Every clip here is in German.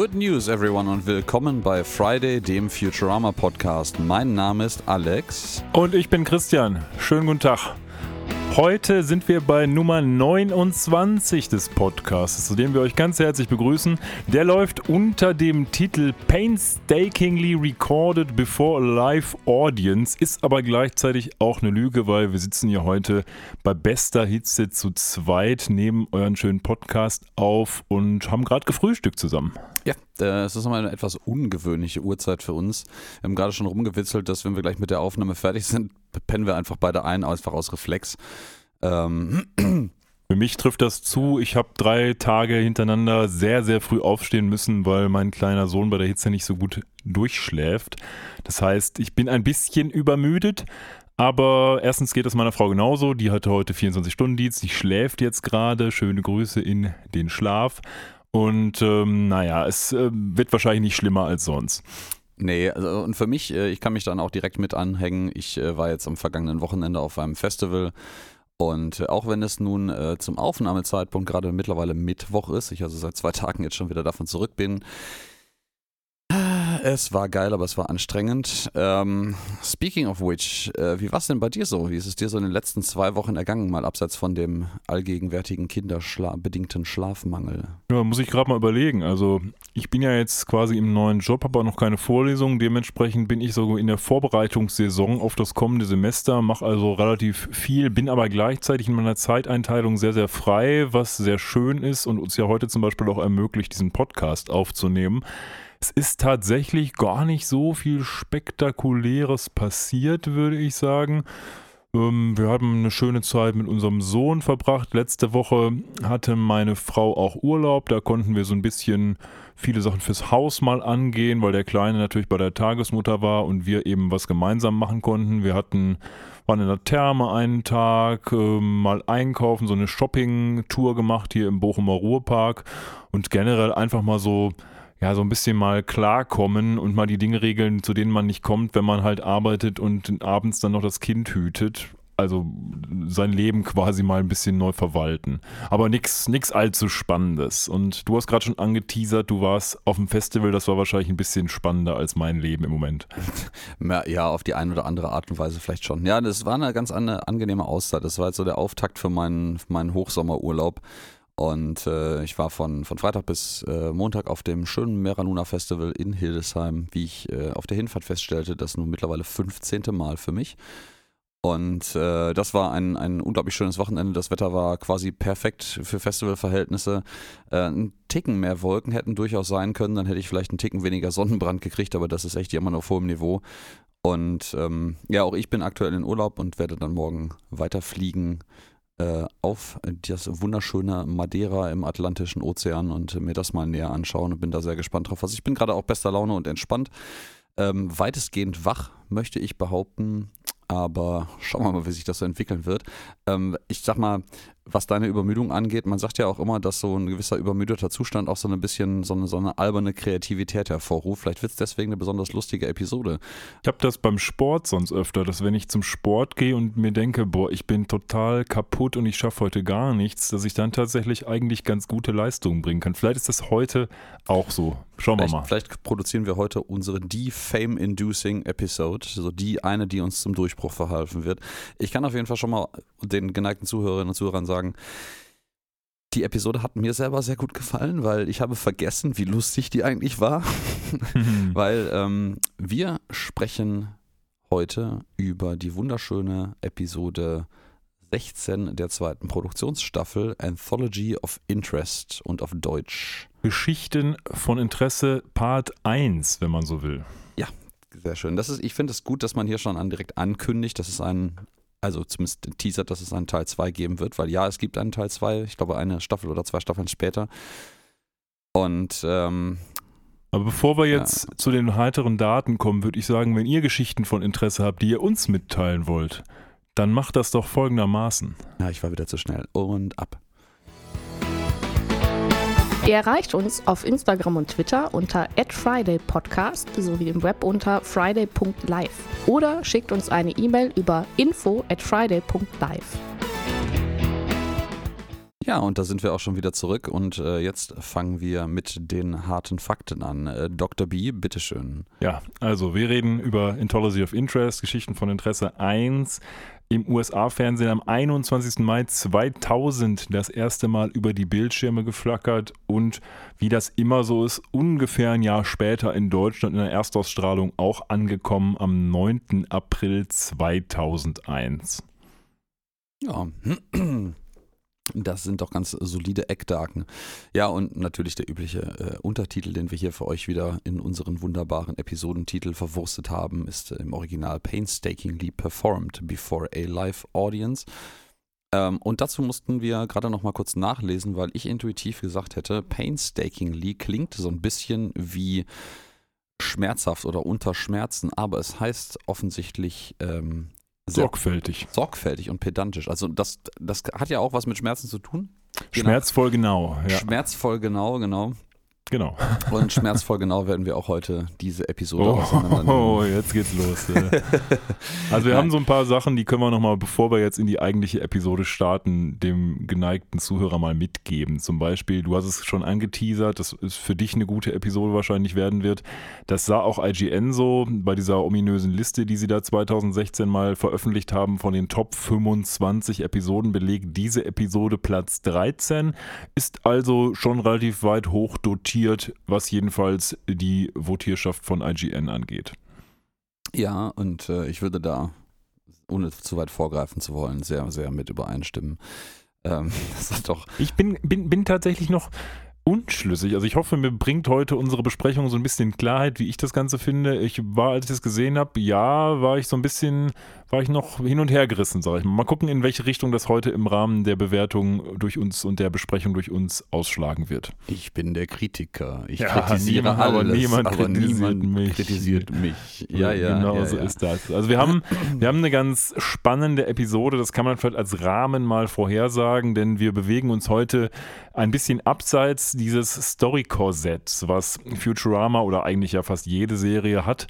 Good News, everyone, und willkommen bei Friday, dem Futurama Podcast. Mein Name ist Alex. Und ich bin Christian. Schönen guten Tag. Heute sind wir bei Nummer 29 des Podcasts, zu dem wir euch ganz herzlich begrüßen. Der läuft unter dem Titel Painstakingly Recorded Before a Live Audience, ist aber gleichzeitig auch eine Lüge, weil wir sitzen hier heute bei bester Hitze zu zweit, nehmen euren schönen Podcast auf und haben gerade gefrühstückt zusammen. Ja, äh, es ist nochmal eine etwas ungewöhnliche Uhrzeit für uns. Wir haben gerade schon rumgewitzelt, dass wenn wir gleich mit der Aufnahme fertig sind, pennen wir einfach beide ein, einfach aus Reflex. Ähm. Für mich trifft das zu. Ich habe drei Tage hintereinander sehr, sehr früh aufstehen müssen, weil mein kleiner Sohn bei der Hitze nicht so gut durchschläft. Das heißt, ich bin ein bisschen übermüdet. Aber erstens geht es meiner Frau genauso. Die hatte heute 24-Stunden-Dienst. Die schläft jetzt gerade. Schöne Grüße in den Schlaf. Und ähm, naja, es äh, wird wahrscheinlich nicht schlimmer als sonst. Nee, also, und für mich, äh, ich kann mich dann auch direkt mit anhängen. Ich äh, war jetzt am vergangenen Wochenende auf einem Festival. Und äh, auch wenn es nun zum Aufnahmezeitpunkt gerade mittlerweile Mittwoch ist, ich also seit zwei Tagen jetzt schon wieder davon zurück bin, es war geil, aber es war anstrengend. Ähm, speaking of which, äh, wie war es denn bei dir so? Wie ist es dir so in den letzten zwei Wochen ergangen, mal abseits von dem allgegenwärtigen kinderbedingten Schlafmangel? Ja, muss ich gerade mal überlegen. Also ich bin ja jetzt quasi im neuen Job, habe aber noch keine Vorlesung. Dementsprechend bin ich so in der Vorbereitungssaison auf das kommende Semester, mache also relativ viel, bin aber gleichzeitig in meiner Zeiteinteilung sehr, sehr frei, was sehr schön ist und uns ja heute zum Beispiel auch ermöglicht, diesen Podcast aufzunehmen. Es ist tatsächlich gar nicht so viel Spektakuläres passiert, würde ich sagen. Ähm, wir haben eine schöne Zeit mit unserem Sohn verbracht. Letzte Woche hatte meine Frau auch Urlaub. Da konnten wir so ein bisschen viele Sachen fürs Haus mal angehen, weil der Kleine natürlich bei der Tagesmutter war und wir eben was gemeinsam machen konnten. Wir hatten waren in der Therme einen Tag, äh, mal einkaufen, so eine Shopping-Tour gemacht hier im Bochumer Ruhrpark und generell einfach mal so ja, so ein bisschen mal klarkommen und mal die Dinge regeln, zu denen man nicht kommt, wenn man halt arbeitet und abends dann noch das Kind hütet. Also sein Leben quasi mal ein bisschen neu verwalten. Aber nichts allzu Spannendes. Und du hast gerade schon angeteasert, du warst auf dem Festival, das war wahrscheinlich ein bisschen spannender als mein Leben im Moment. Ja, auf die eine oder andere Art und Weise vielleicht schon. Ja, das war eine ganz angenehme Auszeit. Das war jetzt so der Auftakt für meinen, für meinen Hochsommerurlaub. Und äh, ich war von, von Freitag bis äh, Montag auf dem schönen Meranuna Festival in Hildesheim, wie ich äh, auf der Hinfahrt feststellte, das nun mittlerweile 15. Mal für mich. Und äh, das war ein, ein unglaublich schönes Wochenende. Das Wetter war quasi perfekt für Festivalverhältnisse. Äh, ein Ticken mehr Wolken hätten durchaus sein können, dann hätte ich vielleicht einen Ticken weniger Sonnenbrand gekriegt, aber das ist echt immer noch auf hohem Niveau. Und ähm, ja, auch ich bin aktuell in Urlaub und werde dann morgen weiterfliegen äh, auf das wunderschöne Madeira im Atlantischen Ozean und mir das mal näher anschauen und bin da sehr gespannt drauf. Also ich bin gerade auch bester Laune und entspannt. Ähm, weitestgehend wach, möchte ich behaupten. Aber schauen wir mal, wie sich das so entwickeln wird. Ähm, ich sag mal, was deine Übermüdung angeht, man sagt ja auch immer, dass so ein gewisser übermüdeter Zustand auch so ein bisschen so eine, so eine alberne Kreativität hervorruft. Vielleicht wird es deswegen eine besonders lustige Episode. Ich habe das beim Sport sonst öfter, dass wenn ich zum Sport gehe und mir denke, boah, ich bin total kaputt und ich schaffe heute gar nichts, dass ich dann tatsächlich eigentlich ganz gute Leistungen bringen kann. Vielleicht ist das heute auch so. Schauen wir mal. Vielleicht produzieren wir heute unsere die Fame-Inducing Episode, so die eine, die uns zum Durchbruch verhalfen wird. Ich kann auf jeden Fall schon mal den geneigten Zuhörerinnen und Zuhörern sagen, die Episode hat mir selber sehr gut gefallen, weil ich habe vergessen, wie lustig die eigentlich war. weil ähm, wir sprechen heute über die wunderschöne Episode 16 der zweiten Produktionsstaffel Anthology of Interest und auf Deutsch. Geschichten von Interesse Part 1, wenn man so will. Ja, sehr schön. Das ist, ich finde es gut, dass man hier schon an, direkt ankündigt, dass es ein also zumindest teasert, dass es einen Teil 2 geben wird, weil ja, es gibt einen Teil 2, ich glaube eine Staffel oder zwei Staffeln später. Und ähm, aber bevor wir jetzt ja. zu den heiteren Daten kommen, würde ich sagen, wenn ihr Geschichten von Interesse habt, die ihr uns mitteilen wollt, dann macht das doch folgendermaßen. Ja, ich war wieder zu schnell. Und ab. Ihr erreicht uns auf Instagram und Twitter unter @fridaypodcast sowie im Web unter friday.live oder schickt uns eine E-Mail über info@friday.live. Ja, und da sind wir auch schon wieder zurück und äh, jetzt fangen wir mit den harten Fakten an. Äh, Dr. B, bitteschön. Ja, also wir reden über Intolerance of Interest, Geschichten von Interesse 1 im USA-Fernsehen am 21. Mai 2000 das erste Mal über die Bildschirme geflackert und wie das immer so ist, ungefähr ein Jahr später in Deutschland in der Erstausstrahlung auch angekommen am 9. April 2001. Ja, das sind doch ganz solide Eckdaten. Ja, und natürlich der übliche äh, Untertitel, den wir hier für euch wieder in unseren wunderbaren Episodentitel verwurstet haben, ist im Original Painstakingly Performed Before a Live Audience. Ähm, und dazu mussten wir gerade noch mal kurz nachlesen, weil ich intuitiv gesagt hätte, Painstakingly klingt so ein bisschen wie schmerzhaft oder unter Schmerzen, aber es heißt offensichtlich ähm, sorgfältig. Sorgfältig und pedantisch. Also das, das hat ja auch was mit Schmerzen zu tun. Schmerzvoll genau. Ja. Schmerzvoll genau, genau. Genau. Und schmerzvoll genau werden wir auch heute diese Episode oh, auseinandernehmen. Oh, jetzt geht's los. also wir Nein. haben so ein paar Sachen, die können wir nochmal, bevor wir jetzt in die eigentliche Episode starten, dem geneigten Zuhörer mal mitgeben. Zum Beispiel, du hast es schon angeteasert, dass es für dich eine gute Episode wahrscheinlich werden wird. Das sah auch IGN so bei dieser ominösen Liste, die sie da 2016 mal veröffentlicht haben, von den Top 25 Episoden belegt. Diese Episode Platz 13 ist also schon relativ weit hoch dotiert votiert, was jedenfalls die Votierschaft von IGN angeht. Ja, und äh, ich würde da, ohne zu weit vorgreifen zu wollen, sehr, sehr mit übereinstimmen. Ähm, das ist doch. Ich bin, bin, bin tatsächlich noch unschlüssig. Also ich hoffe, mir bringt heute unsere Besprechung so ein bisschen Klarheit, wie ich das Ganze finde. Ich war, als ich das gesehen habe, ja, war ich so ein bisschen war ich noch hin und her gerissen, sage ich mal. Mal gucken, in welche Richtung das heute im Rahmen der Bewertung durch uns und der Besprechung durch uns ausschlagen wird. Ich bin der Kritiker. Ich ja, kritisiere niemand, alles, aber niemand aber kritisiert niemand mich. kritisiert mich. Ja, ja, genau ja, so ja. ist das. Also wir haben, wir haben eine ganz spannende Episode, das kann man vielleicht als Rahmen mal vorhersagen, denn wir bewegen uns heute ein bisschen abseits dieses Story-Korsetts, was Futurama oder eigentlich ja fast jede Serie hat.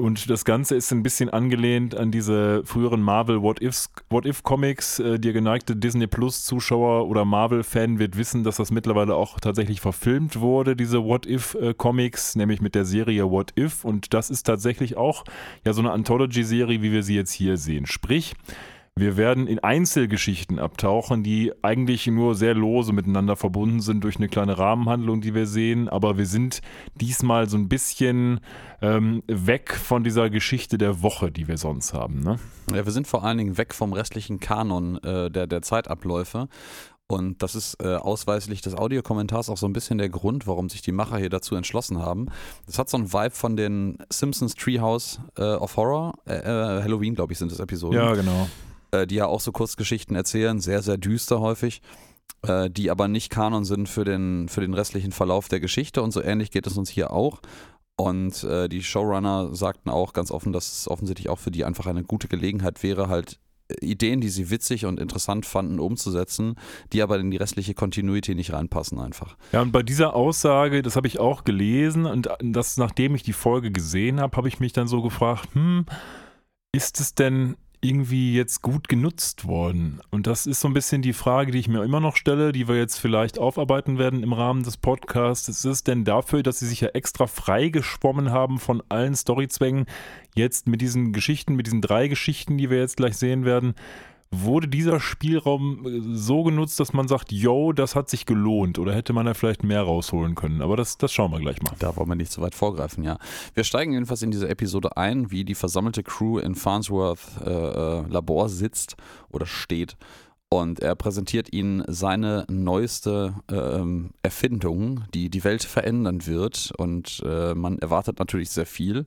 Und das Ganze ist ein bisschen angelehnt an diese früheren Marvel What, Ifs, What. Äh, der geneigte Disney Plus Zuschauer oder Marvel-Fan wird wissen, dass das mittlerweile auch tatsächlich verfilmt wurde, diese What If äh, nämlich mit der Serie What If. Und das ist tatsächlich auch ja so eine Anthology-Serie, wie wir sie jetzt hier sehen. Sprich, wir werden in Einzelgeschichten abtauchen, die eigentlich nur sehr lose miteinander verbunden sind durch eine kleine Rahmenhandlung, die wir sehen. Aber wir sind diesmal so ein bisschen ähm, weg von dieser Geschichte der Woche, die wir sonst haben. Ne? Ja, wir sind vor allen Dingen weg vom restlichen Kanon äh, der, der Zeitabläufe. Und das ist äh, ausweislich des Audiokommentars auch so ein bisschen der Grund, warum sich die Macher hier dazu entschlossen haben. Das hat so einen Vibe von den Simpsons Treehouse äh, of Horror. Äh, äh Halloween, glaube ich, sind das Episoden. Ja, genau äh, die ja auch so Kurzgeschichten erzählen, sehr, sehr düster häufig, äh, die aber nicht Kanon sind für den, für den restlichen Verlauf der Geschichte und so ähnlich geht es uns hier auch. Und äh, die Showrunner sagten auch ganz offen, dass es offensichtlich auch für die einfach eine gute Gelegenheit wäre, halt äh, Ideen, die sie witzig und interessant fanden, umzusetzen, die aber in die restliche Continuity nicht reinpassen einfach. Ja, und bei dieser Aussage, das habe ich auch gelesen und das, nachdem ich die Folge gesehen habe, habe ich mich dann so gefragt, hm, ist es denn irgendwie jetzt gut genutzt worden? Und das ist so ein bisschen die Frage, die ich mir immer noch stelle, die wir jetzt vielleicht aufarbeiten werden im Rahmen des Podcasts. Ist es denn dafür, dass sie sich ja extra freigeschwommen haben von allen Storyzwängen, jetzt mit diesen Geschichten, mit diesen drei Geschichten, die wir jetzt gleich sehen werden, wurde dieser Spielraum äh, so genutzt, dass man sagt, yo, das hat sich gelohnt oder hätte man da vielleicht mehr rausholen können? Aber das, das schauen wir gleich mal. Da wollen wir nicht so weit vorgreifen, ja. Wir steigen jedenfalls in diese Episode ein, wie die versammelte Crew in Farnsworth äh, äh Labor sitzt oder steht. Und er präsentiert ihnen seine neueste äh, Erfindung, die die Welt verändern wird. Und äh, man erwartet natürlich sehr viel.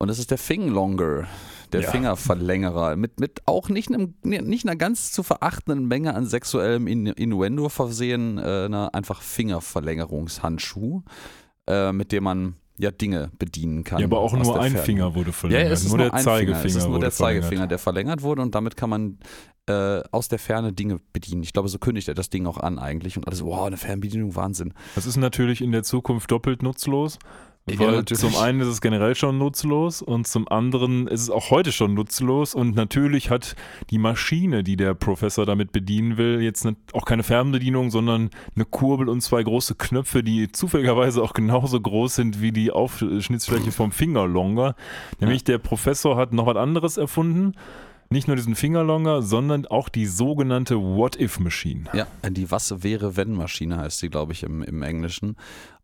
Und das ist der Finglonger, der ja. Fingerverlängerer, mit, mit auch nicht, einem, nicht einer ganz zu verachtenden Menge an sexuellem Innuendo versehen, äh, einer einfach Fingerverlängerungshandschuh, äh, mit dem man ja Dinge bedienen kann. Ja, aber auch nur ein Ferne. Finger wurde verlängert. Ja, es ist nur, der Zeigefinger. Es ist nur der Zeigefinger, verlängert. der verlängert wurde und damit kann man äh, aus der Ferne Dinge bedienen. Ich glaube, so kündigt er das Ding auch an eigentlich und alles, wow, eine Fernbedienung, Wahnsinn. Das ist natürlich in der Zukunft doppelt nutzlos, Weil natürlich. zum einen ist es generell schon nutzlos und zum anderen ist es auch heute schon nutzlos und natürlich hat die Maschine, die der Professor damit bedienen will, jetzt auch keine Fernbedienung, sondern eine Kurbel und zwei große Knöpfe, die zufälligerweise auch genauso groß sind wie die Aufschnittsfläche vom Fingerlonger. Nämlich der Professor hat noch was anderes erfunden. Nicht nur diesen Fingerlonger, sondern auch die sogenannte What-If-Machine. Ja, die Was wäre wenn Maschine heißt sie, glaube ich, im, im Englischen.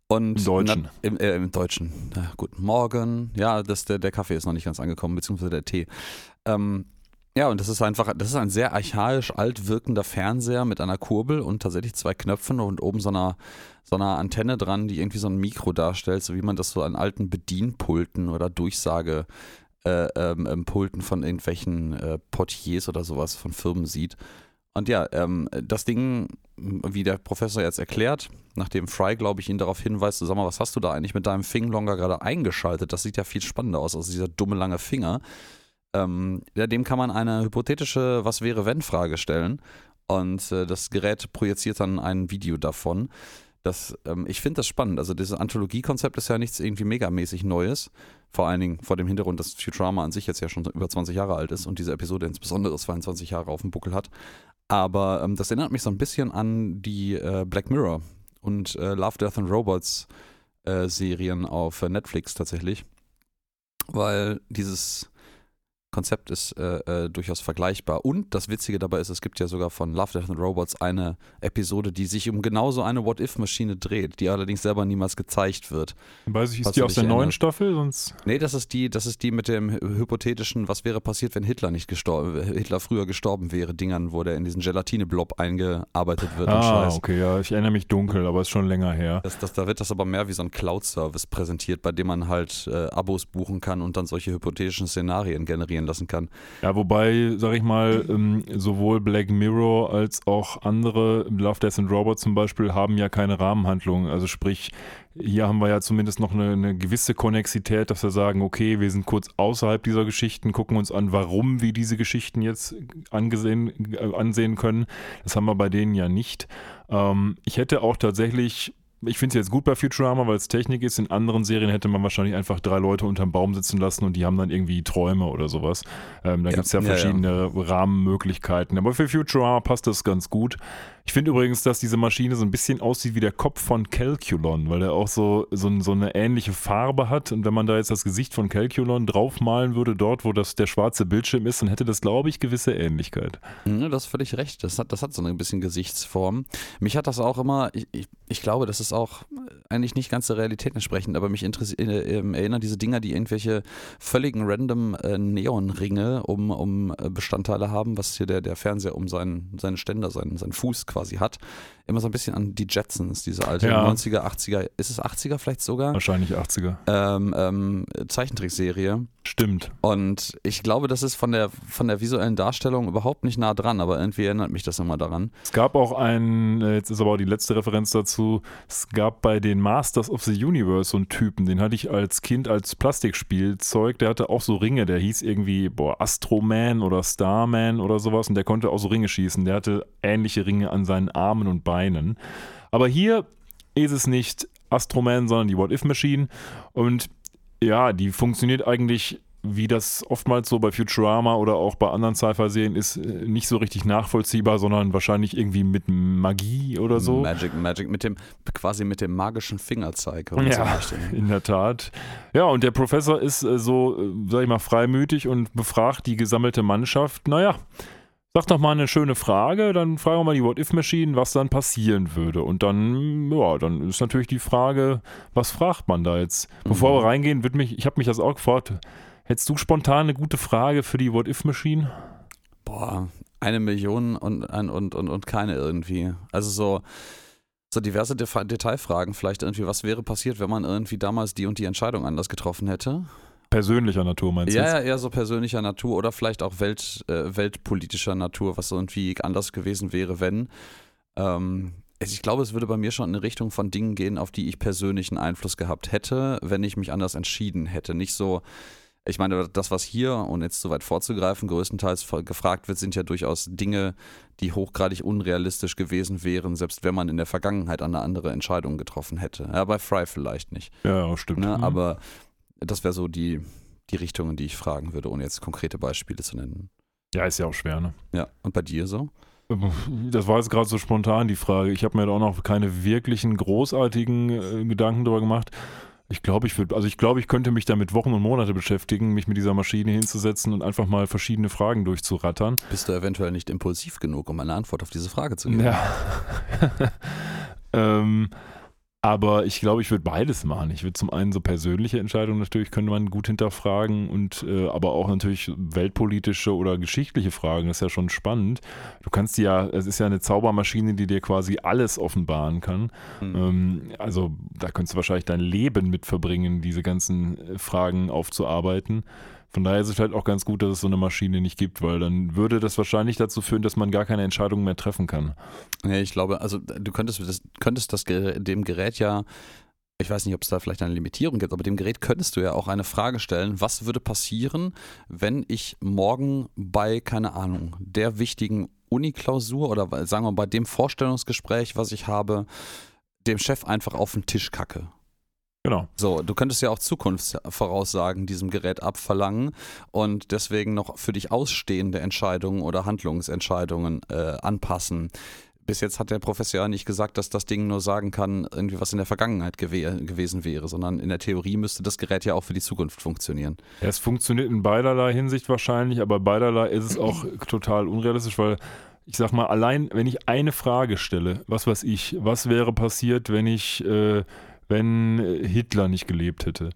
Und Im Deutschen. Na, im, äh, Im Deutschen. Na, guten Morgen. Ja, das, der, der Kaffee ist noch nicht ganz angekommen, beziehungsweise der Tee. Ähm, ja, und das ist einfach, das ist ein sehr archaisch alt wirkender Fernseher mit einer Kurbel und tatsächlich zwei Knöpfen und oben so einer, so einer Antenne dran, die irgendwie so ein Mikro darstellt, so wie man das so an alten Bedienpulten oder Durchsage äh, ähm, ähm, Pulten von irgendwelchen äh, Portiers oder sowas von Firmen sieht. Und ja, ähm, das Ding, wie der Professor jetzt erklärt, nachdem Fry, glaube ich, ihn darauf hinweist, sag mal, was hast du da eigentlich mit deinem Fingerlonger gerade eingeschaltet? Das sieht ja viel spannender aus, als dieser dumme lange Finger. Ähm, ja, dem kann man eine hypothetische Was wäre wenn Frage stellen. Und äh, das Gerät projiziert dann ein Video davon. Das, ähm, ich finde das spannend. Also dieses Anthologiekonzept ist ja nichts irgendwie megamäßig Neues. Vor allen Dingen vor dem Hintergrund, dass Futurama an sich jetzt ja schon über 20 Jahre alt ist und diese Episode insbesondere 22 Jahre auf dem Buckel hat. Aber ähm, das erinnert mich so ein bisschen an die äh, Black Mirror und äh, Love, Death and Robots äh, Serien auf äh, Netflix tatsächlich. Weil dieses Konzept ist äh, äh, durchaus vergleichbar. Und das Witzige dabei ist, es gibt ja sogar von Love, Death and Robots eine Episode, die sich um genau so eine What-If-Maschine dreht, die allerdings selber niemals gezeigt wird. Weiß ich, ist die aus der neuen erinnerst. Staffel? Sonst Nee, das ist die, das ist die mit dem hy- hypothetischen, was wäre passiert, wenn Hitler nicht gestorben, Hitler früher gestorben wäre, Dingern, wo der in diesen Gelatine-Blob eingearbeitet wird Ah, okay, ja, ich erinnere mich dunkel, aber ist schon länger her. Das, das, da wird das aber mehr wie so ein Cloud-Service präsentiert, bei dem man halt äh, Abos buchen kann und dann solche hypothetischen Szenarien generieren lassen kann. Ja, wobei, sag ich mal, ähm, sowohl Black Mirror als auch andere, Love, Death and Robots zum Beispiel, haben ja keine Rahmenhandlung. Also sprich, hier haben wir ja zumindest noch eine, eine gewisse Konnexität, dass wir sagen, okay, wir sind kurz außerhalb dieser Geschichten, gucken uns an, warum wir diese Geschichten jetzt angesehen, äh, ansehen können. Das haben wir bei denen ja nicht. Ähm, ich hätte auch tatsächlich ich finde es jetzt gut bei Futurama, weil es Technik ist. In anderen Serien hätte man wahrscheinlich einfach drei Leute unterm Baum sitzen lassen und die haben dann irgendwie Träume oder sowas. Ähm, da Ja, gibt es ja ja, ja. verschiedene Rahmenmöglichkeiten. Aber für Futurama passt das ganz gut. Ich finde übrigens, dass diese Maschine so ein bisschen aussieht wie der Kopf von Calculon, weil er auch so, so, so eine ähnliche Farbe hat. Und wenn man da jetzt das Gesicht von Calculon draufmalen würde, dort, wo das der schwarze Bildschirm ist, dann hätte das, glaube ich, gewisse Ähnlichkeit. Ja, das ist völlig recht. Das hat, das hat so ein bisschen Gesichtsform. Mich hat das auch immer, ich, ich, ich glaube, das ist auch eigentlich nicht ganz der Realität entsprechend, aber mich äh, ähm, erinnern diese Dinger, die irgendwelche völligen random äh, Neonringe um, um äh, Bestandteile haben, was hier der, der Fernseher um seinen, seinen Ständer, seinen, seinen Fuß quasi hat. Immer so ein bisschen an die Jetsons, diese alte Ja. 90er, 80er, ist es 80er vielleicht sogar? Wahrscheinlich 80er. Ähm, ähm, Zeichentrickserie. Stimmt. Und ich glaube, das ist von der, von der visuellen Darstellung überhaupt nicht nah dran, aber irgendwie erinnert mich das immer daran. Es gab auch einen, äh, jetzt ist aber auch die letzte Referenz dazu, es gab bei den Masters of the Universe so einen Typen, den hatte ich als Kind als Plastikspielzeug, der hatte auch so Ringe, der hieß irgendwie, boah, Astroman oder Starman oder sowas und der konnte auch so Ringe schießen. Der hatte ähnliche Ringe an seinen Armen und Beinen. Aber hier ist es nicht Astroman, sondern die What-If-Machine und ja, die funktioniert eigentlich wie das oftmals so bei Futurama oder auch bei anderen Sci-Fi-Serien ist, äh, nicht so richtig nachvollziehbar, sondern wahrscheinlich irgendwie mit Magie oder so. Magic, Magic, mit dem, quasi mit dem magischen Fingerzeig. so Ja, möchte. in der Tat. Ja, und der Professor ist äh, so, äh, sag ich mal, freimütig und befragt die gesammelte Mannschaft. Naja, sag doch mal eine schöne Frage, dann fragen wir mal die What-If-Machine, was dann passieren würde. Und dann, ja, dann ist natürlich die Frage, was fragt man da jetzt? Bevor Mhm. wir reingehen, wird mich, ich habe mich das auch gefragt, hättest du spontan eine gute Frage für die What-If-Machine? Boah, eine Million und, und, und, und, keine irgendwie. Also so, so diverse Detailfragen, vielleicht irgendwie, was wäre passiert, wenn man irgendwie damals die und die Entscheidung anders getroffen hätte? Persönlicher Natur meinst du Ja, ja, eher so persönlicher Natur oder vielleicht auch Welt, äh, weltpolitischer Natur, was irgendwie anders gewesen wäre, wenn. Ähm, ich glaube, es würde bei mir schon in eine Richtung von Dingen gehen, auf die ich persönlichen Einfluss gehabt hätte, wenn ich mich anders entschieden hätte. Nicht so, Ich meine, das, was hier, und jetzt zu weit vorzugreifen, größtenteils gefragt wird, sind ja durchaus Dinge, die hochgradig unrealistisch gewesen wären, selbst wenn man in der Vergangenheit eine andere Entscheidung getroffen hätte. Ja, bei Fry vielleicht nicht. Ja, stimmt. Ne? Mhm. Aber das wäre so die, die Richtung, in die ich fragen würde, ohne jetzt konkrete Beispiele zu nennen. Ja, ist ja auch schwer, ne? Ja, und bei dir so? Das war jetzt gerade so spontan die Frage. Ich habe mir da auch noch keine wirklichen großartigen äh, Gedanken darüber gemacht. Ich glaube, ich würde, also ich glaube, ich könnte mich damit Wochen und Monate beschäftigen, mich mit dieser Maschine hinzusetzen und einfach mal verschiedene Fragen durchzurattern. Bist du eventuell nicht impulsiv genug, um eine Antwort auf diese Frage zu geben? Ja. ähm, aber ich glaube, ich würde beides machen. Ich würde zum einen so persönliche Entscheidungen natürlich könnte man gut hinterfragen und äh, aber auch natürlich weltpolitische oder geschichtliche Fragen. Das ist ja schon spannend. Du kannst ja, es ist ja eine Zaubermaschine, die dir quasi alles offenbaren kann. Mhm. Ähm, also da könntest du wahrscheinlich dein Leben mit verbringen, diese ganzen äh, Fragen aufzuarbeiten. Von daher ist es halt auch ganz gut, dass es so eine Maschine nicht gibt, weil dann würde das wahrscheinlich dazu führen, dass man gar keine Entscheidung mehr treffen kann. Ja, ich glaube, also du könntest das, könntest das dem Gerät ja ich weiß nicht, ob es da vielleicht eine Limitierung gibt, aber dem Gerät könntest du ja auch eine Frage stellen, was würde passieren, wenn ich morgen bei, keine Ahnung, der wichtigen Uniklausur oder sagen wir bei dem Vorstellungsgespräch, was ich habe, dem Chef einfach auf den Tisch kacke. Genau. So, du könntest ja auch Zukunftsvoraussagen diesem Gerät abverlangen und deswegen noch für dich ausstehende Entscheidungen oder Handlungsentscheidungen äh, anpassen. Bis jetzt hat der Professor ja nicht gesagt, dass das Ding nur sagen kann, irgendwie was in der Vergangenheit gew gewesen wäre, sondern in der Theorie müsste das Gerät ja auch für die Zukunft funktionieren. Ja, es funktioniert in beiderlei Hinsicht wahrscheinlich, aber beiderlei ist es auch total unrealistisch, weil ich sag mal, allein wenn ich eine Frage stelle, was weiß ich, was wäre passiert, wenn ich äh, wenn äh, Hitler nicht gelebt hätte.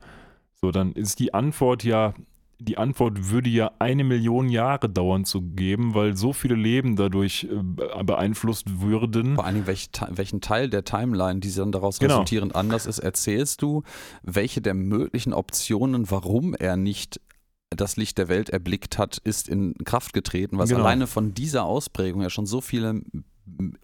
So, dann ist die Antwort ja, die Antwort würde ja eine Million Jahre dauern zu geben, weil so viele Leben dadurch äh, beeinflusst würden. Vor allem, welch, welchen Teil der Timeline, die dann daraus genau. resultierend anders ist, erzählst du, welche der möglichen Optionen, warum er nicht das Licht der Welt erblickt hat, ist in Kraft getreten, was genau. alleine von dieser Ausprägung ja schon so viele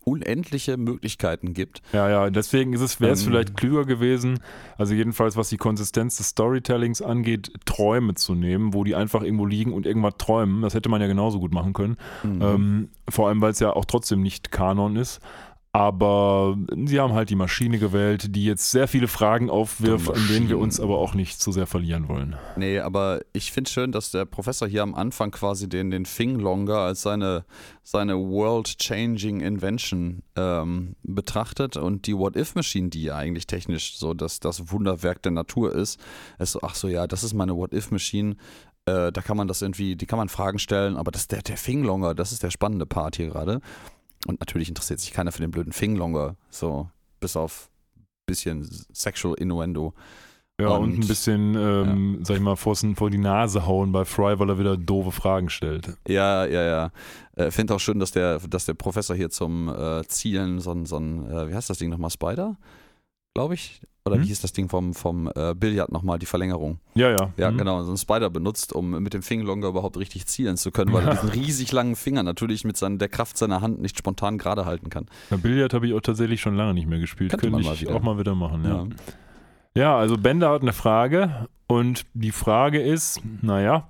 unendliche Möglichkeiten gibt. Ja, ja, deswegen ist es, wäre es ähm, vielleicht klüger gewesen, also jedenfalls was die Konsistenz des Storytellings angeht, Träume zu nehmen, wo die einfach irgendwo liegen und irgendwas träumen. Das hätte man ja genauso gut machen können. Mhm. Ähm, vor allem, weil es ja auch trotzdem nicht Kanon ist. Aber sie haben halt die Maschine gewählt, die jetzt sehr viele Fragen aufwirft, in denen wir uns aber auch nicht zu sehr verlieren wollen. Nee, aber ich finde schön, dass der Professor hier am Anfang quasi den, den Longer als seine, seine world-changing Invention ähm, betrachtet und die What-If-Machine, die ja eigentlich technisch so das, das Wunderwerk der Natur ist, ist so, ach so, ja, das ist meine What-If-Machine, äh, da kann man das irgendwie, die kann man Fragen stellen, aber das, der, der Longer, das ist der spannende Part hier gerade. Und natürlich interessiert sich keiner für den blöden Finglonger, so bis auf ein bisschen Sexual Innuendo. Ja, und, und ein bisschen, ähm, ja. sag ich mal, vor, vor, die Nase hauen bei Fry, weil er wieder doofe Fragen stellt. Ja, ja, ja. Äh, Finde auch schön, dass der, dass der Professor hier zum äh, Zielen so ein, so ein äh, wie heißt das Ding nochmal, Spider? Glaube ich. Oder mhm. wie hieß das Ding vom, vom äh, Billard nochmal, die Verlängerung? Ja, ja. Ja, mhm. genau, so ein Spider benutzt, um mit dem Fingerlonger überhaupt richtig zielen zu können, weil er diesen riesig langen Finger natürlich mit seiner, der Kraft seiner Hand nicht spontan gerade halten kann. Ja, Billard habe ich auch tatsächlich schon lange nicht mehr gespielt. Könnte, Könnte ich auch mal wieder machen, ja. ja. Ja, also Bender hat eine Frage und die Frage ist, naja,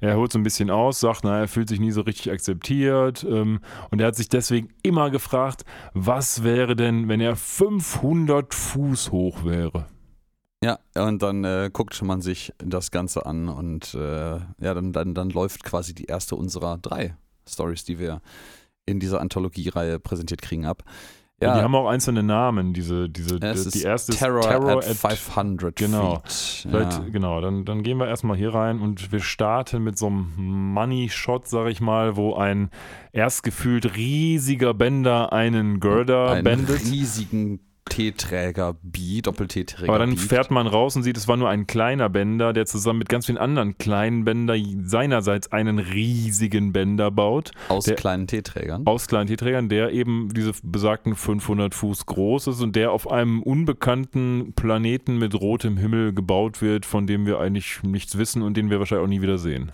er holt so ein bisschen aus, sagt, na, er fühlt sich nie so richtig akzeptiert ähm, und er hat sich deswegen immer gefragt, was wäre denn, wenn er 500 Fuß hoch wäre? Ja, und dann äh, guckt man sich das Ganze an und äh, ja, dann, dann, dann läuft quasi die erste unserer drei Stories, die wir in dieser Anthologiereihe präsentiert kriegen, ab. Ja. Die haben auch einzelne Namen, diese, diese, die, die erste ist Terror, Terror at, at 500 Genau. Ja. Genau, dann, dann gehen wir erstmal hier rein und wir starten mit so einem Money-Shot, sag ich mal, wo ein erst gefühlt riesiger Bänder einen Girder einen. Einen riesigen T-Träger B, Doppel-T-Träger. Aber dann biegt. fährt man raus und sieht, es war nur ein kleiner Bänder, der zusammen mit ganz vielen anderen kleinen Bändern seinerseits einen riesigen Bänder baut. Aus der, kleinen T-Trägern? Aus kleinen T-Trägern, der eben diese besagten 500 Fuß groß ist und der auf einem unbekannten Planeten mit rotem Himmel gebaut wird, von dem wir eigentlich nichts wissen und den wir wahrscheinlich auch nie wieder sehen.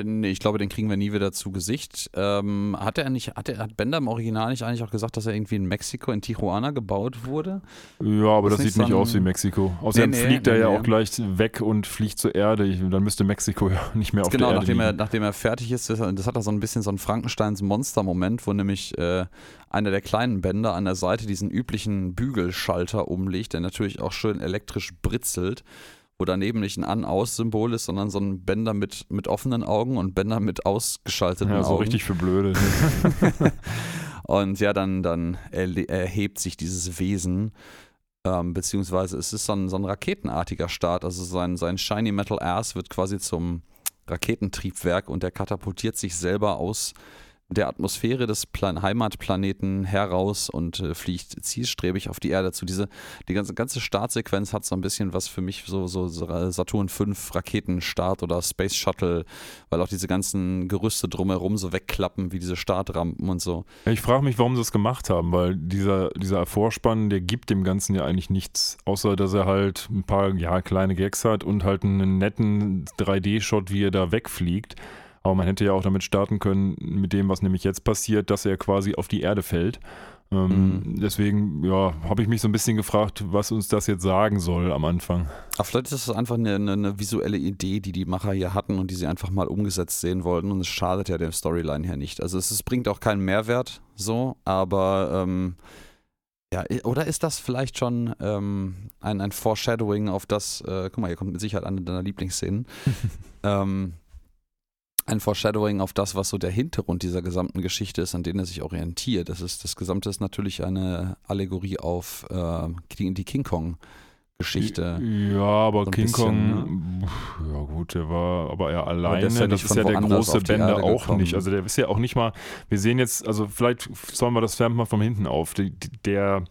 Nee, ich glaube, den kriegen wir nie wieder zu Gesicht. Ähm, hat er nicht, hat, er, hat Bender im Original nicht eigentlich auch gesagt, dass er irgendwie in Mexiko, in Tijuana gebaut wurde? Ja, aber das, das sieht nicht aus wie Mexiko. Außerdem nee, nee, fliegt nee, er ja auch gleich weg und fliegt zur Erde. Ich, dann müsste Mexiko ja nicht mehr auf genau, der Erde Genau, nachdem er, nachdem er fertig ist, das, das hat er so ein bisschen so ein Frankensteins Monster-Moment, wo nämlich äh, einer der kleinen Bänder an der Seite diesen üblichen Bügelschalter umlegt, der natürlich auch schön elektrisch britzelt wo daneben nicht ein An-Aus-Symbol ist, sondern so ein Bänder mit, mit offenen Augen und Bänder mit ausgeschalteten Augen. Ja, so richtig für Blöde. und ja, dann, dann erhebt sich dieses Wesen, ähm, beziehungsweise es ist so ein, so ein raketenartiger Start. Also sein, sein Shiny Metal Ass wird quasi zum Raketentriebwerk und der katapultiert sich selber aus der Atmosphäre des Plan Heimatplaneten heraus und äh, fliegt zielstrebig auf die Erde zu. Diese, die ganze, ganze Startsequenz hat so ein bisschen was für mich so, so, Saturn 5 Raketenstart oder Space Shuttle, weil auch diese ganzen Gerüste drumherum so wegklappen wie diese Startrampen und so. Ich frage mich, warum sie das gemacht haben, weil dieser, dieser Vorspann, der gibt dem Ganzen ja eigentlich nichts, außer dass er halt ein paar ja, kleine Gags hat und halt einen netten 3D-Shot, wie er da wegfliegt. Aber man hätte ja auch damit starten können, mit dem, was nämlich jetzt passiert, dass er quasi auf die Erde fällt. Ähm, mhm. Deswegen, ja, habe ich mich so ein bisschen gefragt, was uns das jetzt sagen soll am Anfang. Aber vielleicht ist es einfach eine, eine, visuelle Idee, die die Macher hier hatten und die sie einfach mal umgesetzt sehen wollten. Und es schadet ja der Storyline hier nicht. Also es, es bringt auch keinen Mehrwert so, aber ähm, ja, oder ist das vielleicht schon ähm, ein, ein Foreshadowing auf das, äh, guck mal, hier kommt mit Sicherheit eine deiner Lieblingsszenen. ähm, ein Foreshadowing auf das, was so der Hintergrund dieser gesamten Geschichte ist, an den er sich orientiert. Das ist das Gesamte ist natürlich eine Allegorie auf äh, die King Kong. Geschichte. Ja, aber so King bisschen, Kong, ne? ja gut, der war aber eher alleine. Ist ja das ist ja der große Bänder auch gekommen. nicht. Also der ist ja auch nicht mal, wir sehen jetzt, also vielleicht zäumen wir das Fern mal von hinten auf. Die, der,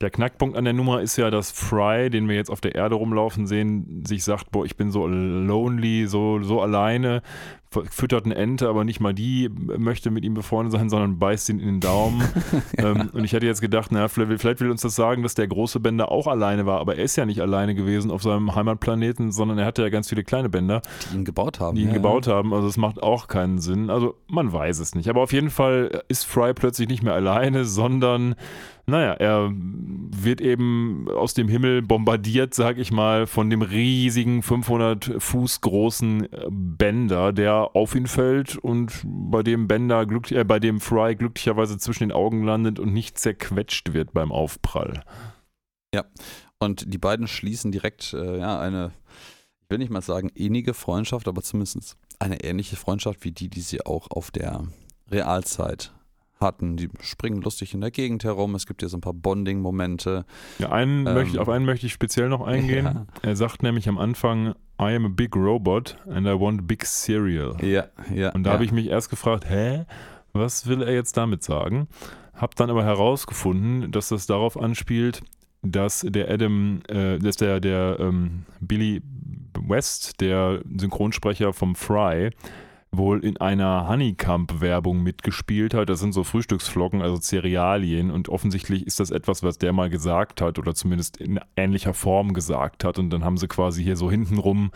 der Knackpunkt an der Nummer ist ja, dass Fry, den wir jetzt auf der Erde rumlaufen sehen, sich sagt, boah, ich bin so lonely, so, so alleine füttert eine Ente, aber nicht mal die möchte mit ihm befreundet sein, sondern beißt ihn in den Daumen. ja. ähm, und ich hätte jetzt gedacht, naja, vielleicht, vielleicht, will uns das sagen, dass der große Bänder auch alleine war, aber er ist ja nicht alleine gewesen auf seinem Heimatplaneten, sondern er hatte ja ganz viele kleine Bänder. Die ihn gebaut haben. Die ihn ja, gebaut ja. haben, also es macht auch keinen Sinn. Also man weiß es nicht. Aber auf jeden Fall ist Fry plötzlich nicht mehr alleine, sondern naja, er wird eben aus dem Himmel bombardiert, sag ich mal, von dem riesigen 500 Fuß großen Bänder, der auf ihn fällt und bei dem Bender glücklich, äh, bei dem Fry glücklicherweise zwischen den Augen landet und nicht zerquetscht wird beim Aufprall. Ja, und die beiden schließen direkt äh, ja, eine, ich will nicht mal sagen innige Freundschaft, aber zumindest eine ähnliche Freundschaft wie die, die sie auch auf der Realzeit hatten. Die springen lustig in der Gegend herum. Es gibt hier so ein paar Bonding-Momente. Ja, einen ähm, möchte, auf einen möchte ich speziell noch eingehen. Ja. Er sagt nämlich am Anfang, I am a big robot and I want big cereal. Ja, ja. Und da ja. habe ich mich erst gefragt, hä, was will er jetzt damit sagen? Hab dann aber herausgefunden, dass das darauf anspielt, dass der Adam, äh, dass der, der ähm, Billy West, der Synchronsprecher vom Fry, wohl in einer Honeycomb-Werbung mitgespielt hat. Das sind so Frühstücksflocken, also Cerealien. Und offensichtlich ist das etwas, was der mal gesagt hat oder zumindest in ähnlicher Form gesagt hat. Und dann haben sie quasi hier so hintenrum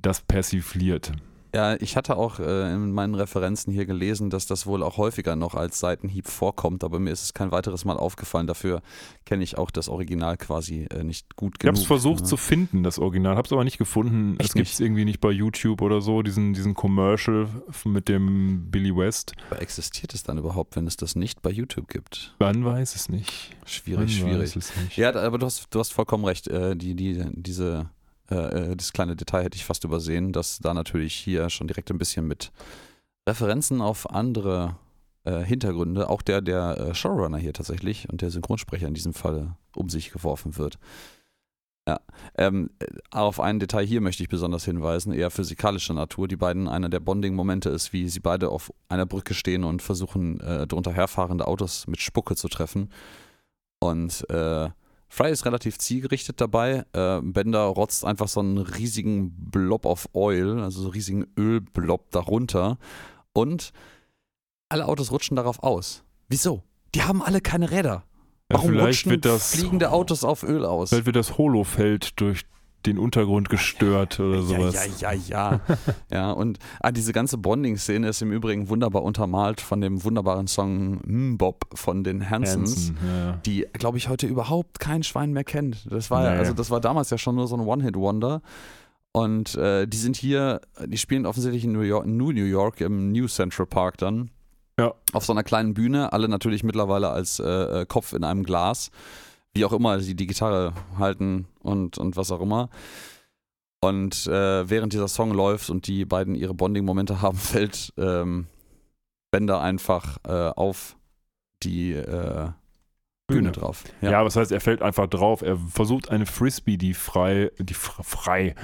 das persifliert. Ja, ich hatte auch äh, in meinen Referenzen hier gelesen, dass das wohl auch häufiger noch als Seitenhieb vorkommt, aber mir ist es kein weiteres Mal aufgefallen. Dafür kenne ich auch das Original quasi äh, nicht gut genug. Ich habe es versucht ne? zu finden, das Original, habe es aber nicht gefunden. Echt es gibt es irgendwie nicht bei YouTube oder so, diesen, diesen Commercial mit dem Billy West. Aber existiert es dann überhaupt, wenn es das nicht bei YouTube gibt? Man weiß es nicht. Schwierig, Man schwierig. Ja, aber du hast, du hast vollkommen recht. Äh, die, die, diese äh, äh, das kleine Detail hätte ich fast übersehen, dass da natürlich hier schon direkt ein bisschen mit Referenzen auf andere äh, Hintergründe, auch der der äh, Showrunner hier tatsächlich und der Synchronsprecher in diesem Fall um sich geworfen wird. Ja, ähm, äh, auf ein Detail hier möchte ich besonders hinweisen, eher physikalischer Natur. Die beiden, einer der Bonding-Momente ist, wie sie beide auf einer Brücke stehen und versuchen, äh, drunter herfahrende Autos mit Spucke zu treffen. Und äh, Fry ist relativ zielgerichtet dabei. Äh, Bender rotzt einfach so einen riesigen Blob of Oil, also so einen riesigen Ölblob darunter. Und alle Autos rutschen darauf aus. Wieso? Die haben alle keine Räder. Warum ja, rutschen das, fliegende Autos auf Öl aus? Vielleicht wird das Holofeld durch den Untergrund gestört oder sowas. Ja, ja, ja, ja. ja, und ah, diese ganze Bonding-Szene ist im Übrigen wunderbar untermalt von dem wunderbaren Song Mbop von den Hansons, Hansen, ja. die, glaube ich, heute überhaupt kein Schwein mehr kennt. Das war, Nee. also das war damals ja schon nur so ein One-Hit-Wonder. Und äh, die sind hier, die spielen offensichtlich in New York, New New York im New Central Park dann. Ja. Auf so einer kleinen Bühne, alle natürlich mittlerweile als äh, äh, Kopf in einem Glas. Wie auch immer, sie die Gitarre halten und, und was auch immer. Und äh, während dieser Song läuft und die beiden ihre Bonding-Momente haben, fällt ähm, Bender einfach äh, auf die äh, Bühne Bühne. drauf. Ja. was heißt, er fällt einfach drauf. Er versucht eine Frisbee, die frei, die fr- frei,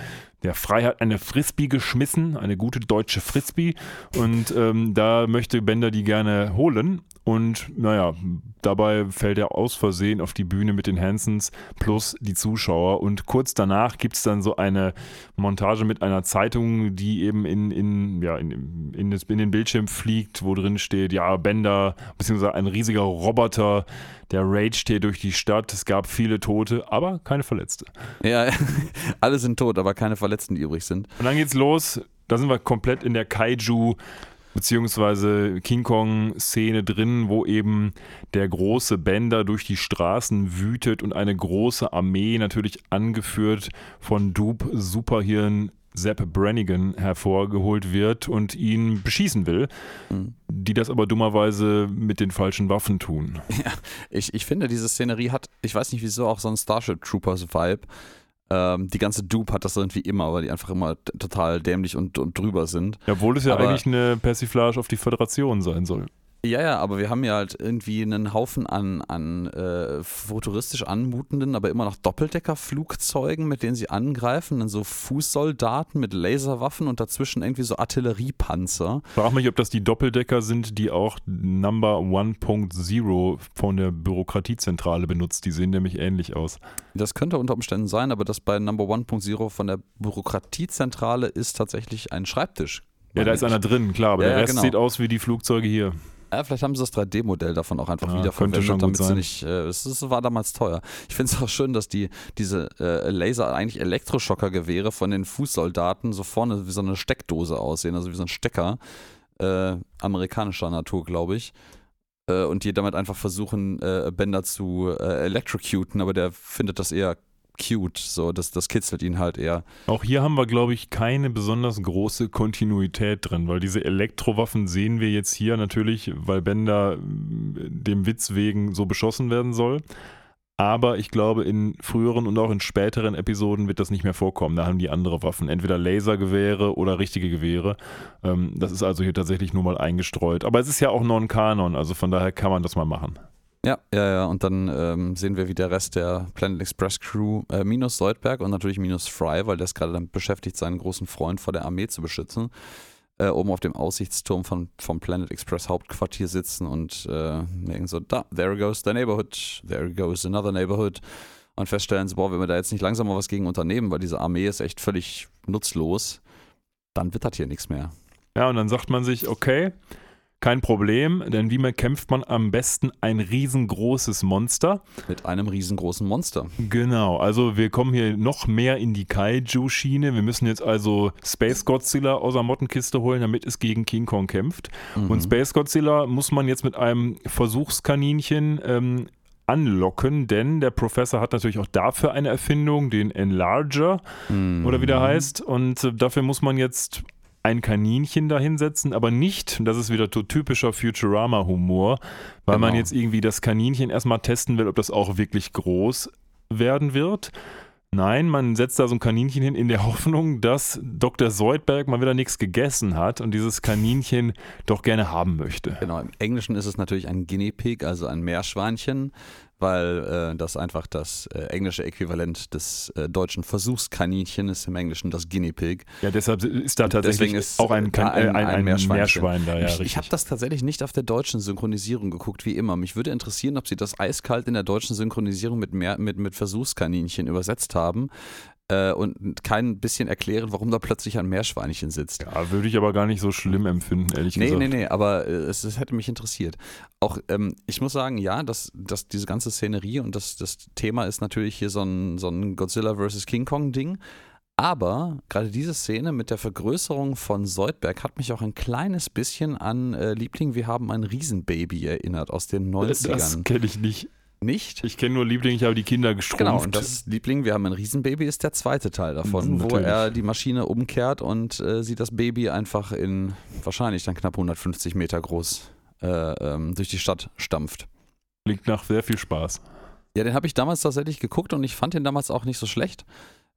der Frei hat eine Frisbee geschmissen, eine gute deutsche Frisbee. Und ähm, da möchte Bender die gerne holen. Und naja, dabei fällt er aus Versehen auf die Bühne mit den Hansons plus die Zuschauer. Und kurz danach gibt es dann so eine Montage mit einer Zeitung, die eben in, in, ja, in, in, das, in den Bildschirm fliegt, wo drin steht, ja, Bender, beziehungsweise ein riesiger Roboter, der raged hier durch die Stadt. Es gab viele Tote, aber keine Verletzte. Ja, alle sind tot, aber keine Verletzten, die übrig sind. Und dann geht's los. Da sind wir komplett in der Kaiju- beziehungsweise King Kong-Szene drin, wo eben der große Bender durch die Straßen wütet und eine große Armee, natürlich angeführt von Dupe Superhirn Sepp Brannigan hervorgeholt wird und ihn beschießen will, Mhm. die das aber dummerweise mit den falschen Waffen tun. Ich, ich finde, diese Szenerie hat, ich weiß nicht wieso, auch so einen Starship Troopers Vibe. Ähm, die ganze Dupe hat das irgendwie immer, weil die einfach immer total dämlich und, und drüber sind. Obwohl es ja Aber- eigentlich eine Persiflage auf die Föderation sein soll. Ja, ja, aber wir haben ja halt irgendwie einen Haufen an, an äh, futuristisch anmutenden, aber immer noch Doppeldecker-Flugzeugen, mit denen sie angreifen, dann so Fußsoldaten mit Laserwaffen und dazwischen irgendwie so Artilleriepanzer. Frag mich, ob das die Doppeldecker sind, die auch Number 1.0 von der Bürokratiezentrale benutzt. Die sehen nämlich ähnlich aus. Das könnte unter Umständen sein, aber das bei Number 1.0 von der Bürokratiezentrale ist tatsächlich ein Schreibtisch. Ja, da ist einer drin, klar, aber Ja, der Rest genau. sieht aus wie die Flugzeuge hier. Ja, vielleicht haben sie das 3D-Modell davon auch einfach Ja, wieder könnte verwendet, schon gut damit sie sein. nicht. Äh, es es war damals teuer. Ich finde es auch schön, dass die diese äh, Laser eigentlich Elektroschockergewehre von den Fußsoldaten so vorne wie so eine Steckdose aussehen, also wie so ein Stecker äh, amerikanischer Natur, glaube ich. Äh, und die damit einfach versuchen, äh, Bender zu äh, electrocuten, aber der findet das eher cute. So, das, das kitzelt ihn halt eher. Auch hier haben wir, glaube ich, keine besonders große Kontinuität drin, weil diese Elektrowaffen sehen wir jetzt hier natürlich, weil Bender äh, dem Witz wegen so beschossen werden soll. Aber ich glaube, in früheren und auch in späteren Episoden wird das nicht mehr vorkommen. Da haben die andere Waffen, entweder Lasergewehre oder richtige Gewehre. Ähm, das ist also hier tatsächlich nur mal eingestreut. Aber es ist ja auch Non-Kanon, also von daher kann man das mal machen. Ja, ja, ja. Und dann ähm, sehen wir, wie der Rest der Planet Express Crew, äh, minus Soldberg und natürlich minus Fry, weil der ist gerade damit beschäftigt, seinen großen Freund vor der Armee zu beschützen, äh, oben auf dem Aussichtsturm von, vom Planet Express Hauptquartier sitzen und äh, so, da, there goes the neighborhood, there goes another neighborhood. Und feststellen so, boah, wenn wir da jetzt nicht langsam mal was gegen unternehmen, weil diese Armee ist echt völlig nutzlos, dann das hier nichts mehr. Ja, und dann sagt man sich, okay, kein Problem, denn wie kämpft man am besten ein riesengroßes Monster? Mit einem riesengroßen Monster. Genau, also wir kommen hier noch mehr in die Kaiju-Schiene. Wir müssen jetzt also Space Godzilla aus der Mottenkiste holen, damit es gegen King Kong kämpft. Mhm. Und Space Godzilla muss man jetzt mit einem Versuchskaninchen ähm, anlocken, denn der Professor hat natürlich auch dafür eine Erfindung, den Enlarger Mhm. oder wie der heißt. Und äh, dafür muss man jetzt ein Kaninchen da hinsetzen, aber nicht, und das ist wieder so typischer Futurama-Humor, weil man Genau. jetzt irgendwie das Kaninchen erstmal testen will, ob das auch wirklich groß werden wird. Nein, man setzt da so ein Kaninchen hin in der Hoffnung, dass Dr. Soldberg mal wieder nichts gegessen hat und dieses Kaninchen doch gerne haben möchte. Genau, im Englischen ist es natürlich ein Guinea Pig, also ein Meerschweinchen, weil äh, das einfach das äh, englische Äquivalent des äh, deutschen Versuchskaninchen ist im Englischen das Guinea Pig. Ja, deshalb ist da tatsächlich ist auch ein, Kan- äh, ein- ein, ein ein Meerschweinchen. Meerschwein da, ja, ich ich habe das tatsächlich nicht auf der deutschen Synchronisierung geguckt, wie immer. Mich würde interessieren, ob sie das eiskalt in der deutschen Synchronisierung mit, Meer, mit, mit Versuchskaninchen übersetzt haben äh, und kein bisschen erklären, warum da plötzlich ein Meerschweinchen sitzt. ja, würde ich aber gar nicht so schlimm empfinden, ehrlich Nee, gesagt. nee, nee, aber äh, es, es hätte mich interessiert. auch, ähm, ich muss sagen, ja, dass, dass diese ganze Szenerie und das, das Thema ist natürlich hier so ein, so ein Godzilla vs. King Kong-Ding. Aber gerade diese Szene mit der Vergrößerung von Soldberg hat mich auch ein kleines bisschen an äh, Liebling, wir haben ein Riesenbaby erinnert aus den 90ern. Das kenne ich nicht. Nicht? Ich kenne nur Liebling, ich habe die Kinder gestrumpft. Genau, und das Liebling, wir haben ein Riesenbaby, ist der zweite Teil davon, wo Natürlich. er die Maschine umkehrt und äh, sie das Baby einfach in wahrscheinlich dann knapp 150 Meter groß äh, ähm, durch die Stadt stampft. Klingt nach sehr viel Spaß. Ja, den habe ich damals tatsächlich geguckt und ich fand den damals auch nicht so schlecht.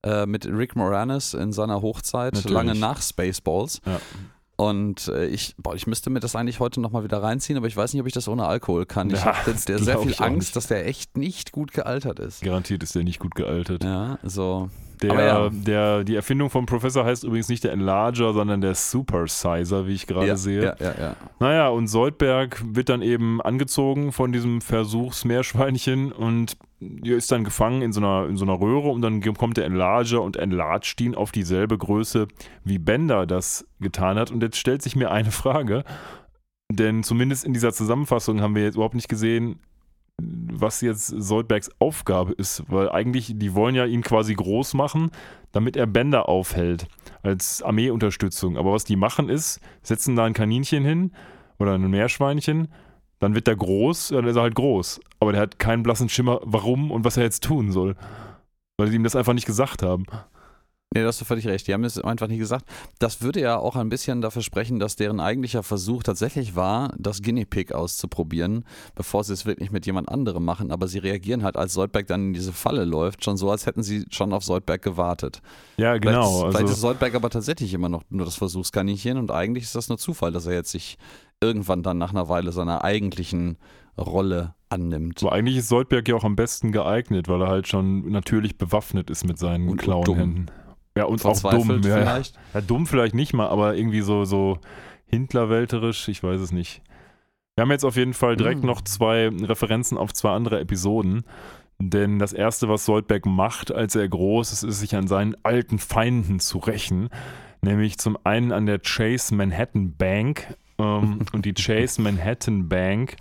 Äh, mit Rick Moranis in seiner Hochzeit, Natürlich. lange nach Spaceballs. Ja. Und äh, ich, boah, ich müsste mir das eigentlich heute nochmal wieder reinziehen, aber ich weiß nicht, ob ich das ohne Alkohol kann. Ich Ja, habe jetzt sehr viel Angst, dass der echt nicht gut gealtert ist. Garantiert ist der nicht gut gealtert. Ja, so. Der, ja. der, die Erfindung vom Professor heißt übrigens nicht der Enlarger, sondern der Supersizer, wie ich gerade ja, sehe. Ja, ja, ja. Naja, und Soldberg wird dann eben angezogen von diesem Versuchsmeerschweinchen und ist dann gefangen in so einer, in so einer Röhre und dann kommt der Enlarger und enlargt ihn auf dieselbe Größe, wie Bender das getan hat. Und jetzt stellt sich mir eine Frage, denn zumindest in dieser Zusammenfassung haben wir jetzt überhaupt nicht gesehen, was jetzt Soldbergs Aufgabe ist, weil eigentlich, die wollen ja ihn quasi groß machen, damit er Bänder aufhält, als Armeeunterstützung. Aber was die machen ist, setzen da ein Kaninchen hin oder ein Meerschweinchen, dann wird der groß, dann ist er halt groß. Aber der hat keinen blassen Schimmer, warum und was er jetzt tun soll. Weil sie ihm das einfach nicht gesagt haben. Nee, da hast du völlig recht. Die haben es einfach nicht gesagt. Das würde ja auch ein bisschen dafür sprechen, dass deren eigentlicher Versuch tatsächlich war, das Guinea Pig auszuprobieren, bevor sie es wirklich mit jemand anderem machen. Aber sie reagieren halt, als Soldberg dann in diese Falle läuft, schon so, als hätten sie schon auf Soldberg gewartet. Ja, Vielleicht, genau. ist, vielleicht ist Also, Soldberg aber tatsächlich immer noch nur das Versuchskaninchen und eigentlich ist das nur Zufall, dass er jetzt sich irgendwann dann nach einer Weile seiner eigentlichen Rolle annimmt. aber eigentlich ist Soldberg ja auch am besten geeignet, weil er halt schon natürlich bewaffnet ist mit seinen Klauenhänden. Ja, und auch dumm. Verzweifelt Ja, ja. vielleicht. Dumm vielleicht nicht mal, aber irgendwie so, so Hintlerwälterisch, ich weiß es nicht. Wir haben jetzt auf jeden Fall direkt Mm. noch zwei Referenzen auf zwei andere Episoden. Denn das erste, was Soldberg macht, als er groß ist, ist sich an seinen alten Feinden zu rächen. Nämlich zum einen an der Chase Manhattan Bank. Ähm, und die Chase Manhattan Bank,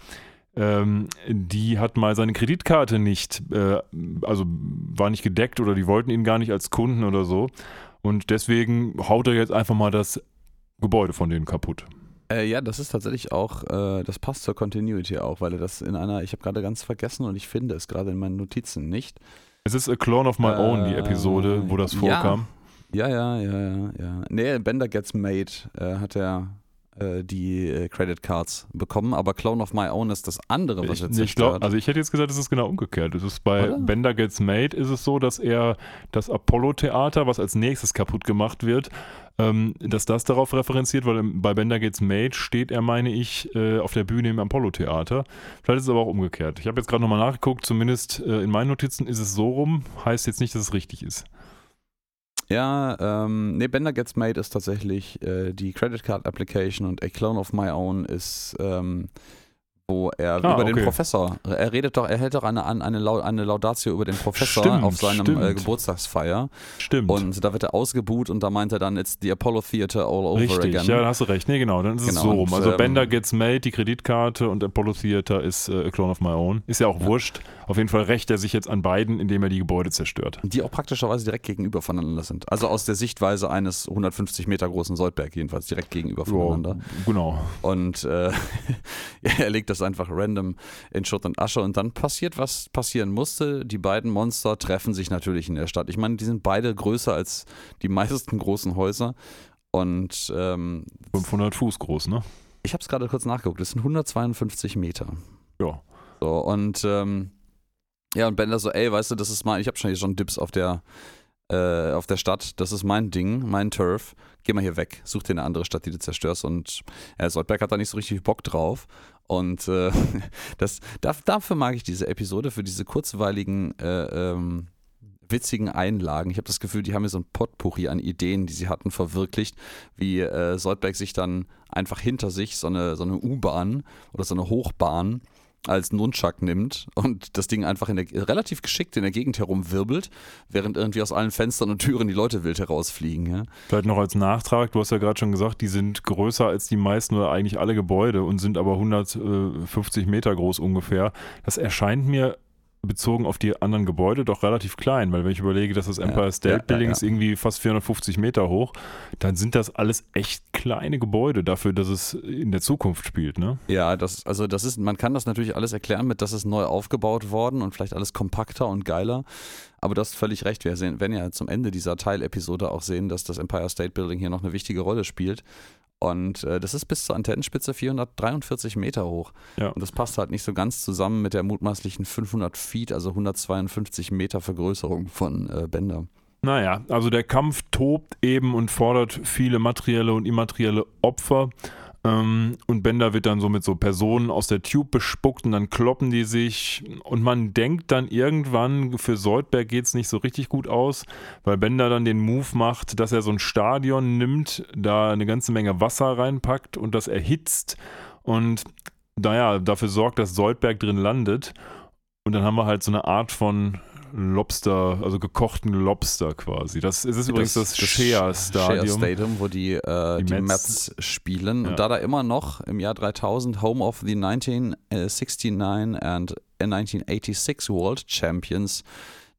ähm, die hat mal seine Kreditkarte nicht, äh, also war nicht gedeckt oder die wollten ihn gar nicht als Kunden oder so. Und deswegen haut er jetzt einfach mal das Gebäude von denen kaputt. Äh, ja, das ist tatsächlich auch, äh, das passt zur Continuity auch, weil er das in einer, ich habe gerade ganz vergessen und ich finde es gerade in meinen Notizen nicht. Es ist A Clone of My Own, die Äh, Episode, wo das vorkam. Ja, ja, ja, ja, ja. Nee, Bender Gets Made äh, hat er äh, die äh, Credit Cards bekommen, aber Clone of My Own ist das andere, was Ich, er ich zerstört. glaub, also ich hätte jetzt gesagt, es ist genau umgekehrt. Es ist bei Oder? Bender Gets Made ist es so, dass er das Apollo-Theater, was als nächstes kaputt gemacht wird, ähm, dass das darauf referenziert, weil bei Bender Gets Made steht er, meine ich, äh, auf der Bühne im Apollo-Theater. Vielleicht ist es aber auch umgekehrt. Ich habe jetzt gerade nochmal nachgeguckt, zumindest äh, in meinen Notizen ist es so rum, heißt jetzt nicht, dass es richtig ist. Ja, ähm, nee, Bender Gets Made ist tatsächlich äh, die Credit Card Application und A Clone of My Own ist, ähm, wo er Ah, über den okay. Professor, er redet doch, er hält doch eine, eine, eine Laudatio über den Professor Stimmt, auf seinem äh, Geburtstagsfeier Stimmt. und da wird er ausgebuht und da meint er dann, it's the Apollo Theater all over Richtig, again. ja, da hast du recht. Nee, genau, dann ist es Genau, so rum. Also ähm, Bender Gets Made, die Kreditkarte und Apollo Theater ist äh, A Clone of My Own. Ist ja auch Ja. wurscht. Auf jeden Fall rächt er sich jetzt an beiden, indem er die Gebäude zerstört. Die auch praktischerweise direkt gegenüber voneinander sind. Also aus der Sichtweise eines 150 Meter großen Soldberg jedenfalls direkt gegenüber voneinander. Ja, genau. Und äh, er legt das einfach random in Schutt und Asche und dann passiert, was passieren musste. Die beiden Monster treffen sich natürlich in der Stadt. Ich meine, die sind beide größer als die meisten großen Häuser. Und ähm, 500 Fuß groß, ne? ich habe es gerade kurz nachgeguckt, das sind 152 Meter. Ja. So, und ähm, ja, und Bender so, ey, weißt du, das ist mein, ich habe schon hier schon Dips auf der, äh, auf der Stadt, das ist mein Ding, mein Turf, geh mal hier weg, such dir eine andere Stadt, die du zerstörst. Und ja, Soldberg hat da nicht so richtig Bock drauf. Und äh, das, da, dafür mag ich diese Episode, für diese kurzweiligen, äh, ähm, witzigen Einlagen. Ich habe das Gefühl, die haben mir so ein Potpourri an Ideen, die sie hatten, verwirklicht, wie äh, Soldberg sich dann einfach hinter sich so eine, so eine U-Bahn oder so eine Hochbahn als Nunchuck nimmt und das Ding einfach in der, relativ geschickt in der Gegend herumwirbelt, während irgendwie aus allen Fenstern und Türen die Leute wild herausfliegen. Ja? Vielleicht noch als Nachtrag, du hast ja gerade schon gesagt, die sind größer als die meisten oder eigentlich alle Gebäude und sind aber 150 Meter groß ungefähr. Das erscheint mir bezogen auf die anderen Gebäude doch relativ klein, weil wenn ich überlege, dass das Empire State ja, Building ja, ist irgendwie fast 450 Meter hoch, dann sind das alles echt kleine Gebäude dafür, dass es in der Zukunft spielt, ne? Ja, das, also das ist, man kann das natürlich alles erklären mit, dass es neu aufgebaut worden und vielleicht alles kompakter und geiler. Aber du hast völlig recht. Wir sehen, werden ja zum Ende dieser Teilepisode auch sehen, dass das Empire State Building hier noch eine wichtige Rolle spielt. Und äh, das ist bis zur Antennenspitze 443 Meter hoch. Ja. Und das passt halt nicht so ganz zusammen mit der mutmaßlichen 500 Feet, also 152 Meter Vergrößerung von äh, Bender. Naja, also der Kampf tobt eben und fordert viele materielle und immaterielle Opfer. Ähm, und Bender wird dann so mit so Personen aus der Tube bespuckt und dann kloppen die sich. Und man denkt dann irgendwann, für Soldberg geht es nicht so richtig gut aus, weil Bender dann den Move macht, dass er so ein Stadion nimmt, da eine ganze Menge Wasser reinpackt und das erhitzt. Und naja, dafür sorgt, dass Soldberg drin landet. Und dann haben wir halt so eine Art von Lobster, also gekochten Lobster quasi. Das ist es übrigens das, das Shea Stadium. Shea Stadium, wo die, äh, die, die Mets, spielen. Ja. Und da da immer noch im Jahr 3000 Home of the 1969 and 1986 World Champions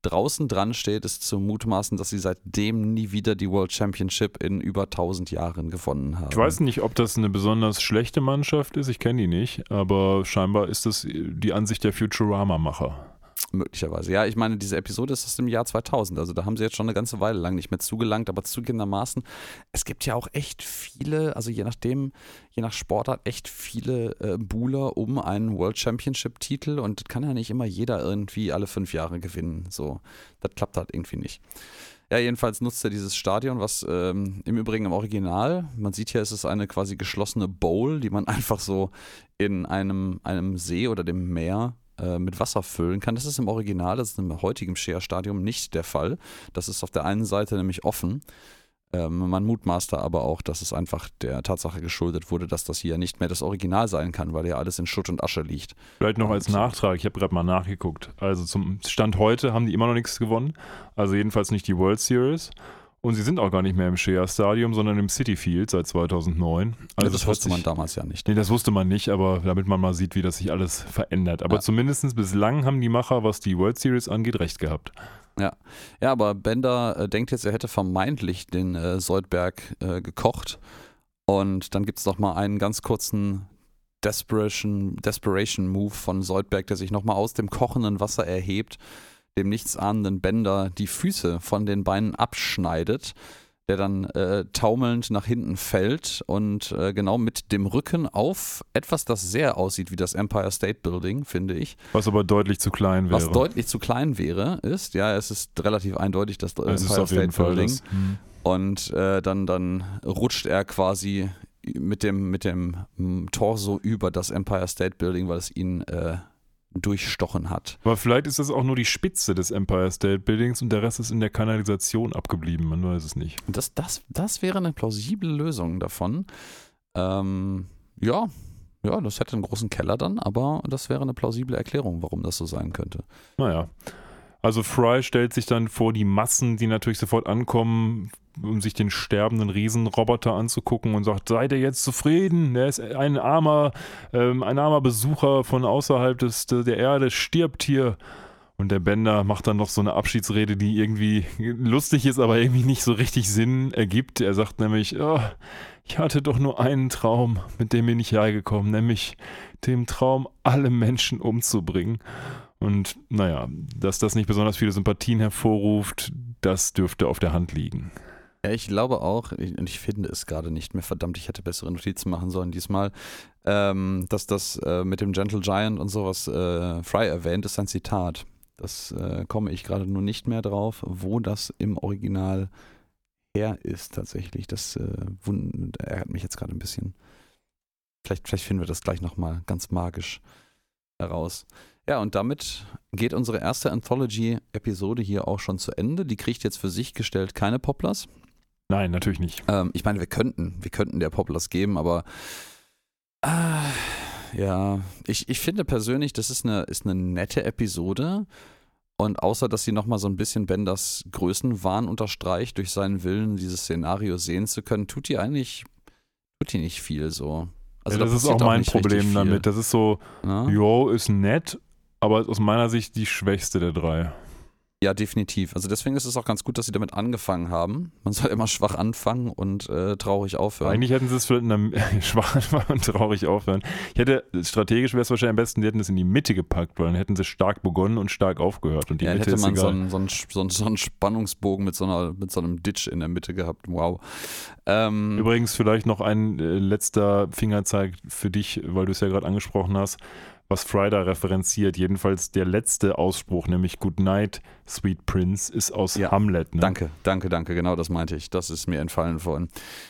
draußen dran steht, ist zu mutmaßen, dass sie seitdem nie wieder die World Championship in über 1000 Jahren gewonnen haben. Ich weiß nicht, ob das eine besonders schlechte Mannschaft ist, ich kenne die nicht, aber scheinbar ist das die Ansicht der Futurama-Macher. Möglicherweise. Ja, ich meine, diese Episode ist aus dem Jahr 2000. Also da haben sie jetzt schon eine ganze Weile lang nicht mehr zugelangt, aber zugegebenermaßen, es gibt ja auch echt viele, also je nachdem, je nach Sportart, echt viele äh, Buhler um einen World Championship-Titel und das kann ja nicht immer jeder irgendwie alle fünf Jahre gewinnen. So, das klappt halt irgendwie nicht. Ja, jedenfalls nutzt er dieses Stadion, was ähm, im Übrigen im Original, man sieht hier, es ist eine quasi geschlossene Bowl, die man einfach so in einem, einem See oder dem Meer äh, mit Wasser füllen kann. Das ist im Original, das ist im heutigen Share-Stadium nicht der Fall. Das ist auf der einen Seite nämlich offen. Ähm, man mutmaßte aber auch, dass es einfach der Tatsache geschuldet wurde, dass das hier nicht mehr das Original sein kann, weil ja alles in Schutt und Asche liegt. Vielleicht noch als Nachtrag, ich habe gerade mal nachgeguckt. Also zum Stand heute haben die immer noch nichts gewonnen. Also jedenfalls nicht die World Series. Und sie sind auch gar nicht mehr im Shea Stadium, sondern im City Field seit 2009. Also ja, das, wusste man damals ja nicht. Nee, das wusste man nicht, aber damit man mal sieht, wie das sich alles verändert. Aber ja. zumindest bislang haben die Macher, was die World Series angeht, recht gehabt. Ja, ja aber Bender äh, denkt jetzt, er hätte vermeintlich den äh, Soldberg äh, gekocht. Und dann gibt es noch mal einen ganz kurzen Desperation, Desperation Move von Soldberg, der sich noch mal aus dem kochenden Wasser erhebt dem nichtsahnenden Bender die Füße von den Beinen abschneidet, der dann äh, taumelnd nach hinten fällt und äh, genau mit dem Rücken auf etwas, das sehr aussieht wie das Empire State Building, finde ich. Was aber deutlich zu klein wäre. Was deutlich zu klein wäre, ist, ja, es ist relativ eindeutig das es Empire State Building. Das, hm. Und äh, dann, dann rutscht er quasi mit dem, mit dem Torso über das Empire State Building, weil es ihn äh, durchstochen hat. Aber vielleicht ist das auch nur die Spitze des Empire State Buildings und der Rest ist in der Kanalisation abgeblieben, man weiß es nicht. Das, das, das wäre eine plausible Lösung davon. Ähm, ja, ja, das hätte einen großen Keller dann, aber das wäre eine plausible Erklärung, warum das so sein könnte. Naja. Also Fry stellt sich dann vor die Massen, die natürlich sofort ankommen, um sich den sterbenden Riesenroboter anzugucken und sagt, seid ihr jetzt zufrieden? Er ist ein armer, ähm, ein armer Besucher von außerhalb des, der Erde, stirbt hier. Und der Bender macht dann noch so eine Abschiedsrede, die irgendwie lustig ist, aber irgendwie nicht so richtig Sinn ergibt. Er sagt nämlich, oh, ich hatte doch nur einen Traum, mit dem bin ich hergekommen, nämlich dem Traum, alle Menschen umzubringen. Und naja, dass das nicht besonders viele Sympathien hervorruft, das dürfte auf der Hand liegen. Ja, ich glaube auch, und ich finde es gerade nicht mehr, verdammt, ich hätte bessere Notizen machen sollen diesmal, ähm, dass das äh, mit dem Gentle Giant und sowas äh, Fry erwähnt, ist ein Zitat. Das äh, komme ich gerade nur nicht mehr drauf, wo das im Original her ist tatsächlich. Das äh, ärgert mich jetzt gerade ein bisschen. Vielleicht, vielleicht finden wir das gleich nochmal ganz magisch heraus. Ja, und damit geht unsere erste Anthology-Episode hier auch schon zu Ende. Die kriegt jetzt für sich gestellt keine Poplars. Nein, natürlich nicht. Ähm, ich meine, wir könnten, wir könnten der Poplars geben, aber äh, Ja, ich, ich finde persönlich, das ist eine, ist eine nette Episode. Und außer, dass sie nochmal so ein bisschen Benders Größenwahn unterstreicht, durch seinen Willen, dieses Szenario sehen zu können, tut die eigentlich, tut die nicht viel so. Also ja, das ist auch mein Problem damit. Das ist so, ja? yo, ist nett, aber aus meiner Sicht die schwächste der drei. Ja, definitiv. Also deswegen ist es auch ganz gut, dass sie damit angefangen haben. Man soll immer schwach anfangen und äh, traurig aufhören. Eigentlich hätten sie es vielleicht in der schwach anfangen und traurig aufhören. Ich hätte, strategisch wäre es wahrscheinlich am besten, die hätten es in die Mitte gepackt, weil dann hätten sie stark begonnen und stark aufgehört. Und die ja, Mitte hätte man so einen, so, einen, so, einen, so einen Spannungsbogen mit so, einer, mit so einem Ditch in der Mitte gehabt. Wow. Ähm, Übrigens vielleicht noch ein äh, letzter Fingerzeig für dich, weil du es ja gerade angesprochen hast was Friday referenziert. Jedenfalls der letzte Ausspruch, nämlich Good Night, Sweet Prince, ist aus ja, Hamlet. Ne? Danke, danke, danke. Genau das meinte ich. Das ist mir entfallen vorhin.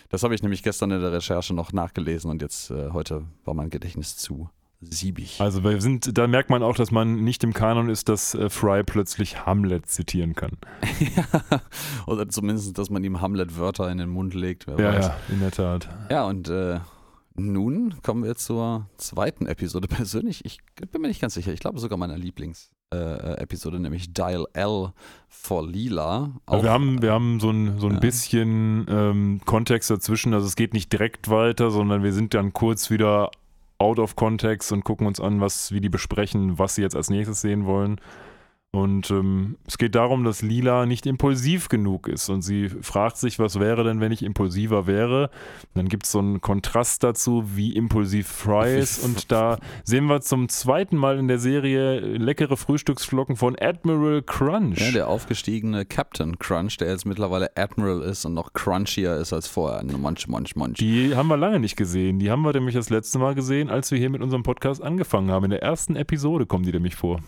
Das habe ich nämlich gestern in der Recherche noch nachgelesen und jetzt äh, heute war mein Gedächtnis zu siebig. Also wir sind, da merkt man auch, dass man nicht im Kanon ist, dass äh, Fry plötzlich Hamlet zitieren kann. ja, oder zumindest, dass man ihm Hamlet-Wörter in den Mund legt. ja, ja, in der Tat. Ja, und äh, nun kommen wir zur zweiten Episode. Persönlich, ich bin mir nicht ganz sicher. Ich glaube sogar meiner Lieblingsepisode, äh, nämlich Dial L for Lila. Auch, wir haben, wir haben so ein, so ein ja. bisschen ähm, Kontext dazwischen. Also es geht nicht direkt weiter, sondern wir sind dann kurz wieder out of context und gucken uns an, was, wie die besprechen, was sie jetzt als nächstes sehen wollen. Und ähm, es geht darum, dass Lila nicht impulsiv genug ist. Und sie fragt sich, was wäre denn, wenn ich impulsiver wäre? Und dann gibt es so einen Kontrast dazu, wie impulsiv Fry ist. Und da sehen wir zum zweiten Mal in der Serie leckere Frühstücksflocken von Admiral Crunch. Ja, der aufgestiegene Captain Crunch, der jetzt mittlerweile Admiral ist und noch crunchier ist als vorher. Munch, munch, munch. Die haben wir lange nicht gesehen. Die haben wir nämlich das letzte Mal gesehen, als wir hier mit unserem Podcast angefangen haben. In der ersten Episode kommen die nämlich vor.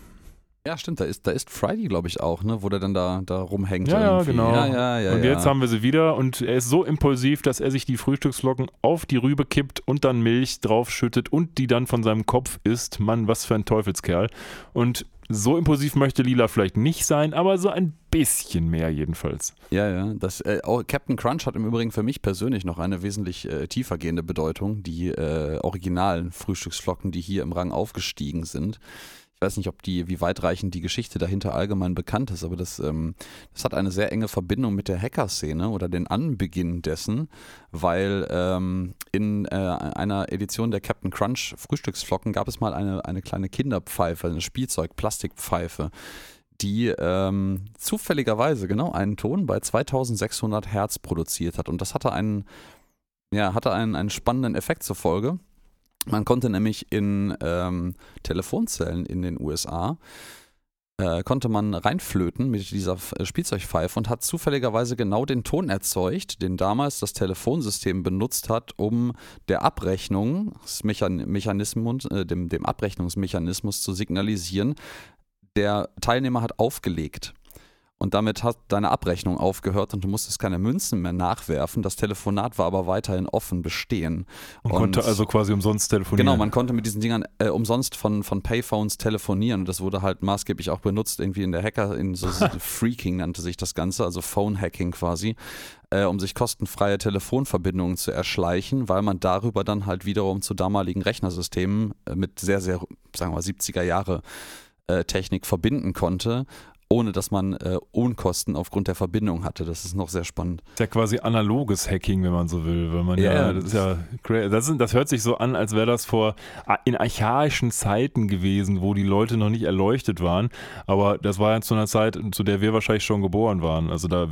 Ja, stimmt, da ist, da ist Friday, glaube ich, auch, ne? wo der dann da, da rumhängt. Ja, ja genau. Ja, ja, ja, und jetzt haben wir sie wieder und er ist so impulsiv, dass er sich die Frühstücksflocken auf die Rübe kippt und dann Milch draufschüttet und die dann von seinem Kopf isst. Mann, was für ein Teufelskerl. Und so impulsiv möchte Lila vielleicht nicht sein, aber so ein bisschen mehr jedenfalls. Ja, ja. Das, äh, oh, Captain Crunch hat im Übrigen für mich persönlich noch eine wesentlich äh, tiefergehende Bedeutung. Die äh, originalen Frühstücksflocken, die hier im Rang aufgestiegen sind ich weiß nicht, ob die, wie weitreichend die Geschichte dahinter allgemein bekannt ist, aber das, ähm, das hat eine sehr enge Verbindung mit der Hacker-Szene oder den Anbeginn dessen, weil ähm, in äh, einer Edition der Captain Crunch Frühstücksflocken gab es mal eine, eine kleine Kinderpfeife, eine Spielzeug-Plastikpfeife die ähm, zufälligerweise genau einen Ton bei 2600 Hertz produziert hat. Und das hatte einen, ja, hatte einen, einen spannenden Effekt zur Folge. Man konnte nämlich in ähm, Telefonzellen in den USA äh, konnte man reinflöten mit dieser äh, Spielzeugpfeife und hat zufälligerweise genau den Ton erzeugt, den damals das Telefonsystem benutzt hat, um der Abrechnungsmechanismus, äh, dem, dem Abrechnungsmechanismus zu signalisieren, der Teilnehmer hat aufgelegt. Und damit hat deine Abrechnung aufgehört und du musstest keine Münzen mehr nachwerfen. Das Telefonat war aber weiterhin offen bestehen. Man und konnte also quasi umsonst telefonieren. Genau, man konnte mit diesen Dingern äh, umsonst von, von Payphones telefonieren. Und das wurde halt maßgeblich auch benutzt, irgendwie in der Hacker, in so Freaking nannte sich das Ganze, also Phone-Hacking quasi. Äh, um sich kostenfreie Telefonverbindungen zu erschleichen, weil man darüber dann halt wiederum zu damaligen Rechnersystemen äh, mit sehr, sehr, sagen wir mal, 70er Jahre äh, Technik verbinden konnte ohne dass man äh, Unkosten aufgrund der Verbindung hatte. Das ist noch sehr spannend. Das ist ja quasi analoges Hacking, wenn man so will. Weil man ja, ja das ist ja das, ist, das hört sich so an, als wäre das vor in archaischen Zeiten gewesen, wo die Leute noch nicht erleuchtet waren. Aber das war ja zu einer Zeit, zu der wir wahrscheinlich schon geboren waren. Also da,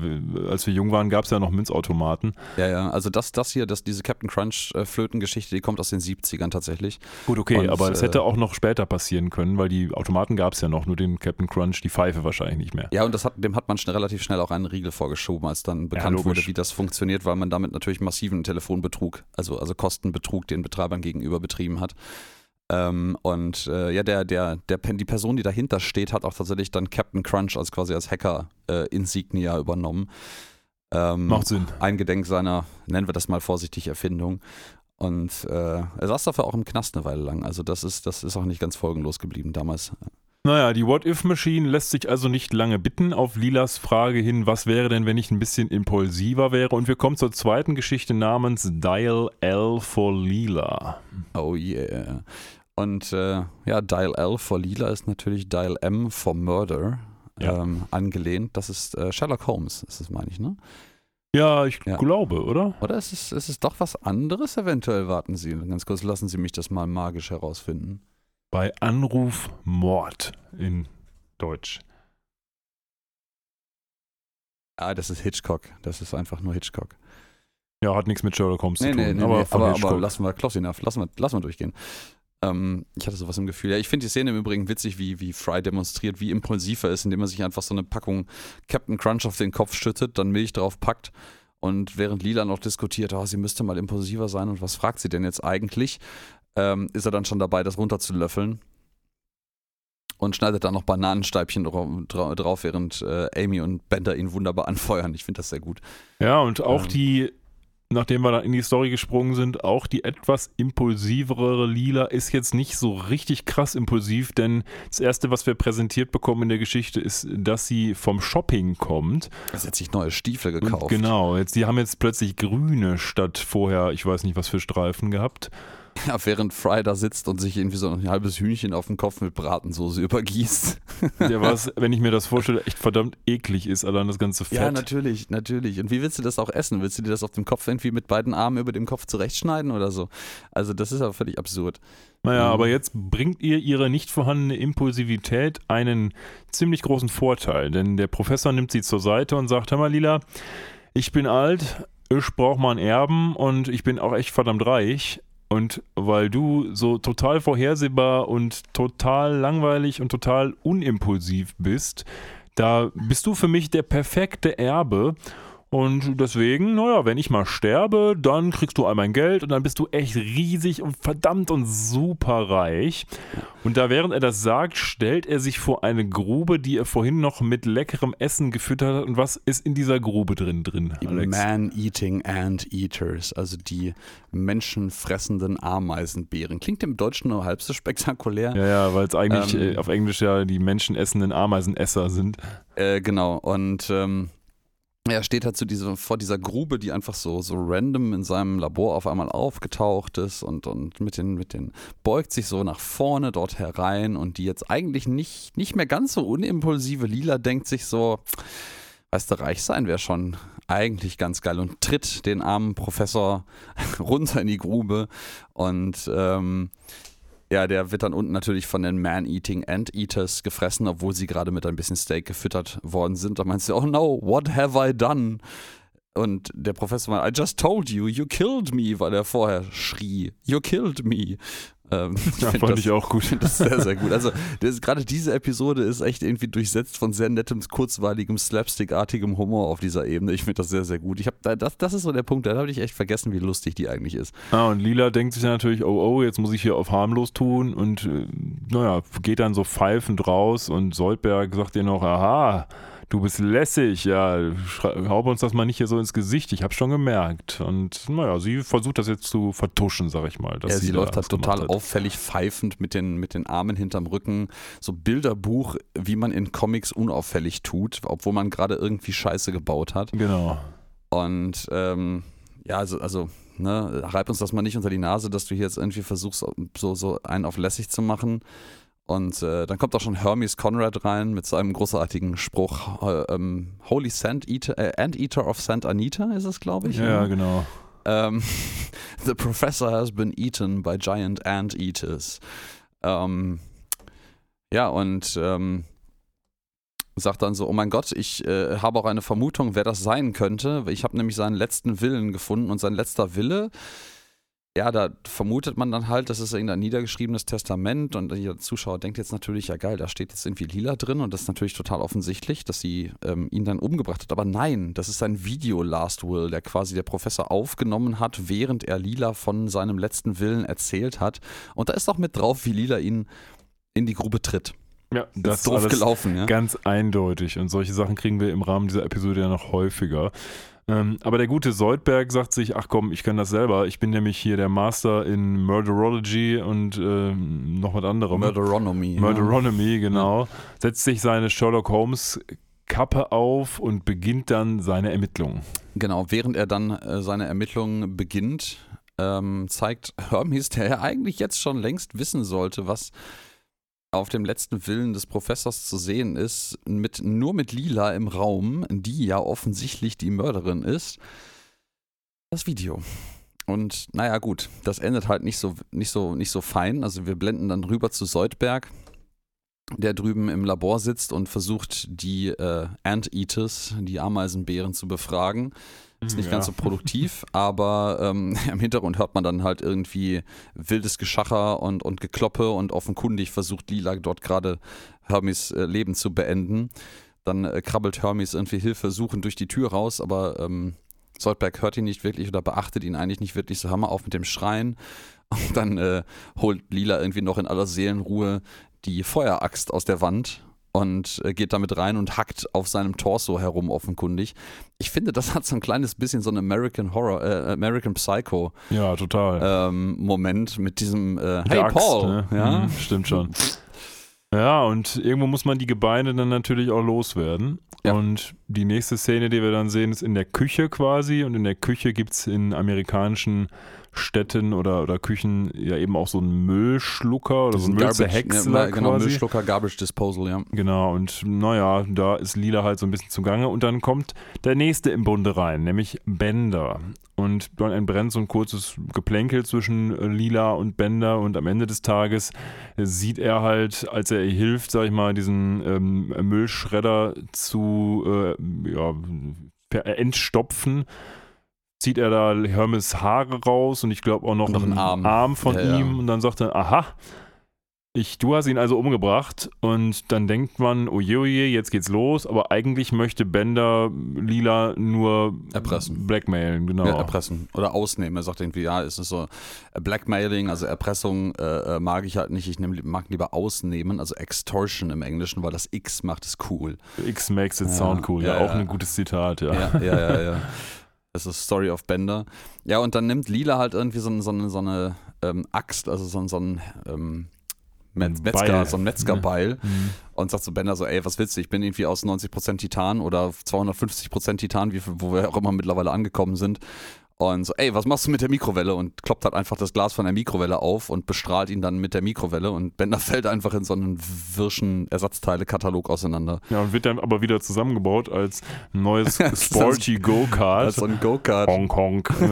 als wir jung waren, gab es ja noch Münzautomaten. Ja, ja. Also das, das hier, das, diese Captain Crunch äh, Flötengeschichte, die kommt aus den 70ern tatsächlich. Gut, okay, Und, aber es äh, hätte auch noch später passieren können, weil die Automaten gab es ja noch, nur den Captain Crunch, die Pfeife wahrscheinlich eigentlich nicht mehr. Ja, und das hat, dem hat man schnell, relativ schnell auch einen Riegel vorgeschoben, als dann bekannt ja, wurde, wie das funktioniert, weil man damit natürlich massiven Telefonbetrug, also, also Kostenbetrug den Betreibern gegenüber betrieben hat. Ähm, und äh, ja, der, der, der, die Person, die dahinter steht, hat auch tatsächlich dann Captain Crunch als quasi als Hacker-Insignia äh, übernommen. Ähm, Macht Sinn. Eingedenk seiner, nennen wir das mal vorsichtig, Erfindung. Und äh, er saß dafür auch im Knast eine Weile lang. Also das ist, das ist auch nicht ganz folgenlos geblieben damals. Naja, die What-If-Machine lässt sich also nicht lange bitten auf Lilas Frage hin, was wäre denn, wenn ich ein bisschen impulsiver wäre? Und wir kommen zur zweiten Geschichte namens Dial L for Lila. Oh yeah. Und äh, ja, Dial L for Lila ist natürlich Dial M for Murder Ja. ähm, angelehnt. Das ist äh, Sherlock Holmes, ist das, meine ich, ne? Ja, ich Ja. glaube, oder? Oder ist es, ist es doch was anderes eventuell? Warten Sie, ganz kurz, lassen Sie mich das mal magisch herausfinden. Bei Anruf Mord in Deutsch. Ah, das ist Hitchcock. Das ist einfach nur Hitchcock. Ja, hat nichts mit Sherlock Holmes zu tun. nee, aber nee, aber, Hitchcock. aber lassen wir close enough. Lassen wir, lassen wir durchgehen. Ähm, ich hatte sowas im Gefühl. Ja, ich finde die Szene im Übrigen witzig, wie, wie Fry demonstriert, wie impulsiv er ist, indem er sich einfach so eine Packung Captain Crunch auf den Kopf schüttet, dann Milch drauf packt und während Lila noch diskutiert, oh, sie müsste mal impulsiver sein und was fragt sie denn jetzt eigentlich, ähm, ist er dann schon dabei, das runterzulöffeln und schneidet dann noch Bananensteibchen dra dra drauf, während äh, Amy und Bender ihn wunderbar anfeuern. Ich finde das sehr gut. Ja, und auch Ähm. die, nachdem wir da in die Story gesprungen sind, auch die etwas impulsivere Lila ist jetzt nicht so richtig krass impulsiv, denn das Erste, was wir präsentiert bekommen in der Geschichte, ist, dass sie vom Shopping kommt. Er hat sich neue Stiefel Und gekauft. genau, jetzt, die haben jetzt plötzlich grüne statt vorher, ich weiß nicht was für Streifen gehabt. Ja, während Fry da sitzt und sich irgendwie so ein halbes Hühnchen auf den Kopf mit Bratensoße übergießt. Der was, wenn ich mir das vorstelle, echt verdammt eklig ist, allein das ganze Fett. Ja, natürlich, natürlich. Und wie willst du das auch essen? Willst du dir das auf dem Kopf irgendwie mit beiden Armen über dem Kopf zurechtschneiden oder so? Also das ist aber völlig absurd. Naja, Mhm. aber jetzt bringt ihr ihre nicht vorhandene Impulsivität einen ziemlich großen Vorteil, denn der Professor nimmt sie zur Seite und sagt, hör mal Lila, ich bin alt, ich brauche mal einen Erben und ich bin auch echt verdammt reich und weil du so total vorhersehbar und total langweilig und total unimpulsiv bist, da bist du für mich der perfekte Erbe und deswegen, naja, wenn ich mal sterbe, dann kriegst du all mein Geld und dann bist du echt riesig und verdammt und super reich. Und da während er das sagt, stellt er sich vor eine Grube, die er vorhin noch mit leckerem Essen gefüttert hat. Und was ist in dieser Grube drin drin, Die Alex? Man-Eating Ant-Eaters, also die menschenfressenden Ameisenbären. Klingt im Deutschen nur halb so spektakulär. Ja, ja, weil es eigentlich Ähm. äh, auf Englisch ja die menschenessenden Ameisenesser sind. Äh, genau. Und ähm, er steht halt zu dieser, vor dieser Grube, die einfach so, so random in seinem Labor auf einmal aufgetaucht ist und, und mit, den, mit den beugt sich so nach vorne dort herein und die jetzt eigentlich nicht, nicht mehr ganz so unimpulsive Lila denkt sich so, weißt du, reich sein wäre schon eigentlich ganz geil und tritt den armen Professor runter in die Grube und ähm, ja, der wird dann unten natürlich von den Man-Eating Ant-Eaters gefressen, obwohl sie gerade mit ein bisschen Steak gefüttert worden sind. Da meinst du, oh no, what have I done? Und der Professor meint, I just told you, you killed me, weil er vorher schrie, you killed me. Ähm, ich Ja, find fand das- ich auch gut. finde das sehr, sehr gut. Also gerade diese Episode ist echt irgendwie durchsetzt von sehr nettem, kurzweiligem, slapstickartigem Humor auf dieser Ebene. Ich finde das sehr, sehr gut. Ich hab, da- das, das ist so der Punkt, da habe ich echt vergessen, wie lustig die eigentlich ist. Ah, und Lila denkt sich dann natürlich, oh, oh, jetzt muss ich hier auf harmlos tun und äh, naja, geht dann so pfeifend raus und Soldberg sagt ihr noch, aha, du bist lässig, ja, schrei- hau uns das mal nicht hier so ins Gesicht, ich hab's schon gemerkt. Und naja, sie versucht das jetzt zu vertuschen, sag ich mal. Ja, sie da läuft halt total auffällig pfeifend mit den, mit den Armen hinterm Rücken. So Bilderbuch, wie man in Comics unauffällig tut, obwohl man gerade irgendwie Scheiße gebaut hat. Genau. Und ähm, ja, also, also ne, reib uns das mal nicht unter die Nase, dass du hier jetzt irgendwie versuchst, so, so einen auf lässig zu machen. Und äh, dann kommt auch schon Hermes Conrad rein mit seinem großartigen Spruch, äh, ähm, Holy Sand Eater, äh, Anteater of Sant Anita ist es, glaube ich. Ja, genau. Ähm, the professor has been eaten by giant ant eaters. Ähm, ja, und ähm, sagt dann so, oh mein Gott, ich äh, habe auch eine Vermutung, wer das sein könnte. Ich habe nämlich seinen letzten Willen gefunden und sein letzter Wille, ja, da vermutet man dann halt, das ist irgendein niedergeschriebenes Testament und der Zuschauer denkt jetzt natürlich, ja geil, da steht jetzt irgendwie Lila drin und das ist natürlich total offensichtlich, dass sie ähm, ihn dann umgebracht hat. Aber nein, das ist ein Video-Last Will, der quasi der Professor aufgenommen hat, während er Lila von seinem letzten Willen erzählt hat. Und da ist auch mit drauf, wie Lila ihn in die Grube tritt. Ja, Das ist doof gelaufen, ja. ganz eindeutig. Und solche Sachen kriegen wir im Rahmen dieser Episode ja noch häufiger. Ähm, aber der gute Soldberg sagt sich, ach komm, ich kann das selber. Ich bin nämlich hier der Master in Murderology und ähm, noch was anderem. Murderonomy. ja. Murderonomy, genau. Setzt sich seine Sherlock Holmes Kappe auf und beginnt dann seine Ermittlungen. Genau, während er dann äh, seine Ermittlungen beginnt, ähm, zeigt Hermes, der ja eigentlich jetzt schon längst wissen sollte, was auf dem letzten Willen des Professors zu sehen ist, mit, nur mit Lila im Raum, die ja offensichtlich die Mörderin ist, das Video. Und naja, gut, das endet halt nicht so, nicht so, nicht so fein. Also wir blenden dann rüber zu Soldberg, der drüben im Labor sitzt und versucht, die äh, Anteaters, die Ameisenbären, zu befragen. Ist nicht Ja. ganz so produktiv, aber ähm, im Hintergrund hört man dann halt irgendwie wildes Geschacher und, und Gekloppe und offenkundig versucht Lila dort gerade Hermes äh, Leben zu beenden. Dann äh, krabbelt Hermes irgendwie Hilfe suchend durch die Tür raus, aber ähm, Soldberg hört ihn nicht wirklich oder beachtet ihn eigentlich nicht wirklich. So hör mal auf mit dem Schreien. Und dann äh, holt Lila irgendwie noch in aller Seelenruhe die Feueraxt aus der Wand und äh, geht damit rein und hackt auf seinem Torso herum offenkundig. Ich finde, das hat so ein kleines bisschen so einen American Horror, äh, American Psycho Ja, total. ähm, Moment mit diesem äh, Mit Hey Axt, Paul, ne? ja, Mhm, stimmt schon. Ja, und irgendwo muss man die Gebeine dann natürlich auch loswerden. Ja. Und die nächste Szene, die wir dann sehen, ist in der Küche quasi. Und in der Küche gibt es in amerikanischen Städten oder, oder Küchen ja eben auch so einen Müllschlucker oder so einen Garbage- Müllzerhäcksler ja, genau, quasi. Müllschlucker, Garbage Disposal, ja. Genau, und naja, da ist Lila halt so ein bisschen zugange. Und dann kommt der nächste im Bunde rein, nämlich Bender. Und dann entbrennt so ein kurzes Geplänkel zwischen äh, Lila und Bender. Und am Ende des Tages sieht er halt, als er ihr hilft, sag ich mal, diesen ähm, Müllschredder zu äh, ja, entstopfen. Zieht er da Hermes Haare raus und ich glaube auch noch, Noch einen einen Arm. von Ja, ja. ihm. Und dann sagt er, aha, ich, du hast ihn also umgebracht und dann denkt man, oje, oje, jetzt geht's los, aber eigentlich möchte Bender Lila nur Erpressen. blackmailen, genau. Ja, erpressen oder ausnehmen. Er sagt irgendwie, ja, es ist so äh, Blackmailing, also Erpressung äh, äh, mag ich halt nicht. Ich nehm, mag lieber ausnehmen, also Extortion im Englischen, weil das X macht es cool. X makes it Ja, sound cool, ja, ja, auch ja. ein gutes Zitat, ja. Ja, ja, ja, ja. Das ist Story of Bender. Ja, und dann nimmt Lila halt irgendwie so, eine- so eine, so eine ähm, Axt, also so, ein- so ein ähm, Metz- Metzger, so ein Metzgerbeil Mhm. und sagt zu Bender so, ey, was willst du? Ich bin irgendwie aus 90% Titan oder 250% Titan, wie, wo wir auch immer mittlerweile angekommen sind. Und so, ey, was machst du mit der Mikrowelle? Und kloppt halt einfach das Glas von der Mikrowelle auf und bestrahlt ihn dann mit der Mikrowelle und Bender fällt einfach in so einen wirschen Ersatzteile-Katalog auseinander. Ja, und wird dann aber wieder zusammengebaut als neues Sporty Go-Kart. Als so ein Go-Kart. Honk, honk.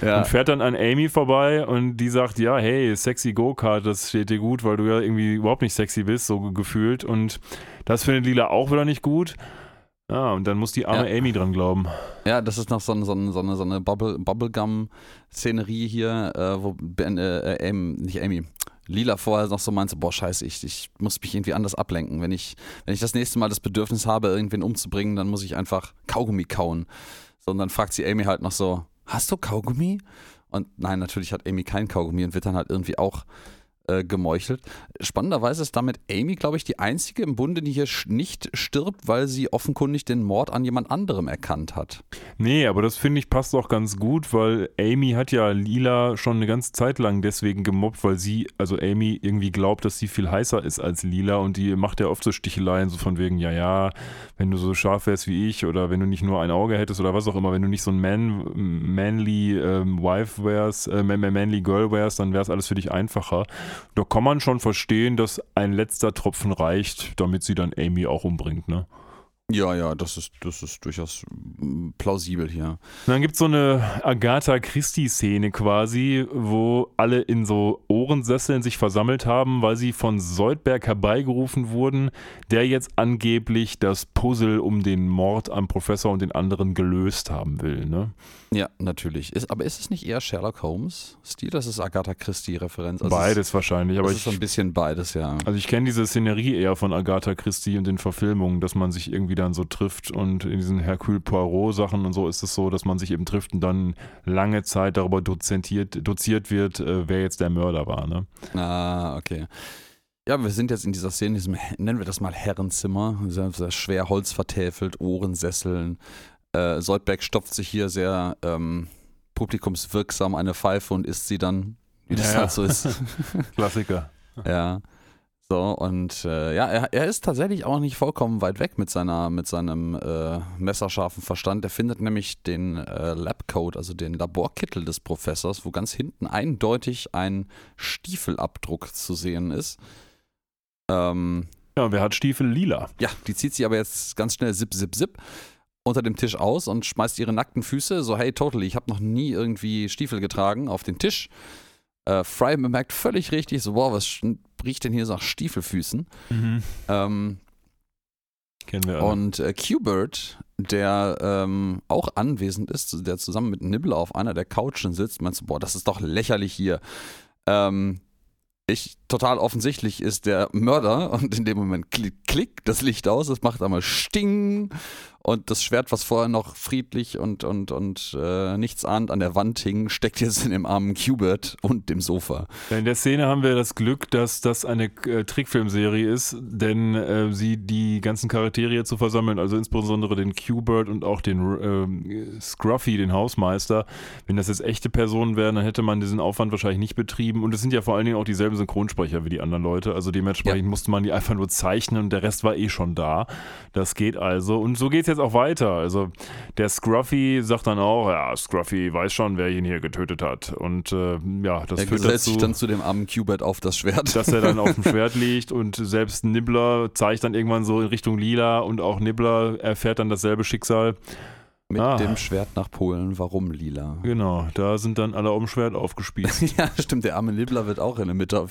Ja. Und fährt dann an Amy vorbei und die sagt, ja, hey, sexy Go-Kart, das steht dir gut, weil du ja irgendwie überhaupt nicht sexy bist, so gefühlt. Und das findet Lila auch wieder nicht gut. Ja, und dann muss die arme Ja. Amy dran glauben. Ja, das ist noch so, ein- so, ein- so eine, so eine Bubble, Bubblegum-Szenerie hier, äh, wo ben, äh, äh, Amy, nicht Amy, Lila vorher noch so meinte, boah, scheiße, ich, ich muss mich irgendwie anders ablenken. Wenn ich, wenn ich das nächste Mal das Bedürfnis habe, irgendwen umzubringen, dann muss ich einfach Kaugummi kauen. So, und dann fragt sie Amy halt noch so, hast du Kaugummi? Und nein, natürlich hat Amy kein Kaugummi und wird dann halt irgendwie auch äh, gemeuchelt. Spannenderweise ist damit Amy, glaube ich, die einzige im Bunde, die hier nicht stirbt, weil sie offenkundig den Mord an jemand anderem erkannt hat. Nee, aber das finde ich passt auch ganz gut, weil Amy hat ja Lila schon eine ganze Zeit lang deswegen gemobbt, weil sie, also Amy, irgendwie glaubt, dass sie viel heißer ist als Lila und die macht ja oft so Sticheleien, so von wegen, ja, ja, wenn du so scharf wärst wie ich oder wenn du nicht nur ein Auge hättest oder was auch immer, wenn du nicht so ein man, manly ähm, Wife wärst, äh, man- manly Girl wärst, dann wäre es alles für dich einfacher. Da kann man schon verstehen, dass ein letzter Tropfen reicht, damit sie dann Amy auch umbringt, ne? Ja, ja, das ist, das ist durchaus mm, plausibel hier. Und dann gibt es so eine Agatha Christie-Szene quasi, wo alle in so Ohrensesseln sich versammelt haben, weil sie von Soldberg herbeigerufen wurden, der jetzt angeblich das Puzzle um den Mord am Professor und den anderen gelöst haben will. Ne? Ja, natürlich. Ist, aber ist es nicht eher Sherlock Holmes-Stil? Das ist Agatha Christie-Referenz. Also Beides wahrscheinlich, Es, aber es ist so ein bisschen beides, ja. also ich kenne diese Szenerie eher von Agatha Christie und den Verfilmungen, dass man sich irgendwie dann so trifft und in diesen Hercule Poirot-Sachen und so ist es so, dass man sich eben trifft und dann lange Zeit darüber dozentiert, doziert wird, äh, wer jetzt der Mörder war. Ne? Ah, okay. Ja, wir sind jetzt in dieser Szene, in diesem, nennen wir das mal Herrenzimmer, sehr, sehr schwer Holz vertäfelt, Ohrensesseln. Äh, Soldberg stopft sich hier sehr ähm, publikumswirksam eine Pfeife und isst sie dann, wie das Ja, halt so ist. Klassiker. ja. So, und äh, ja, er, er ist tatsächlich auch nicht vollkommen weit weg mit, seiner, mit seinem äh, messerscharfen Verstand. Er findet nämlich den äh, Labcode, also den Laborkittel des Professors, wo ganz hinten eindeutig ein Stiefelabdruck zu sehen ist. Ähm, ja, wer hat Stiefel lila? Ja, die zieht sie aber jetzt ganz schnell zip, zip, zip unter dem Tisch aus und schmeißt ihre nackten Füße so, hey, totally, ich habe noch nie irgendwie Stiefel getragen, auf den Tisch. Äh, Fry bemerkt völlig richtig, so, wow, was riecht denn hier so nach Stiefelfüßen? Mhm. Ähm, Kennen wir alle. Und äh, Q-Bird, der ähm, auch anwesend ist, der zusammen mit Nibbler auf einer der Couchen sitzt, meinst du, boah, das ist doch lächerlich hier. Ähm, ich, total offensichtlich ist der Mörder und in dem Moment klickt klick das Licht aus, es macht einmal Sting und das Schwert, was vorher noch friedlich und, und, und äh, nichts ahnt an der Wand hing, steckt jetzt in dem armen Qbert und dem Sofa. In der Szene haben wir das Glück, dass das eine äh, Trickfilmserie ist, denn äh, sie die ganzen Charaktere zu versammeln, also insbesondere den Qbert und auch den äh, Scruffy, den Hausmeister. Wenn das jetzt echte Personen wären, dann hätte man diesen Aufwand wahrscheinlich nicht betrieben. Und es sind ja vor allen Dingen auch dieselben Synchronsprecher wie die anderen Leute. Also dementsprechend ja. musste man die einfach nur zeichnen und der Rest war eh schon da. Das geht also. Und so geht es jetzt auch weiter. Also der Scruffy sagt dann auch, ja, Scruffy weiß schon, wer ihn hier getötet hat. Und äh, ja, das er führt dazu, sich dann zu dem armen Cubert auf das Schwert. Dass er dann auf dem Schwert liegt und selbst Nibbler zeigt dann irgendwann so in Richtung Lila und auch Nibbler erfährt dann dasselbe Schicksal. Mit ah. dem Schwert nach Polen. Warum lila? Genau, da sind dann alle um Schwert aufgespießt. ja, stimmt. Der arme Nibbler wird auch in der Mitte.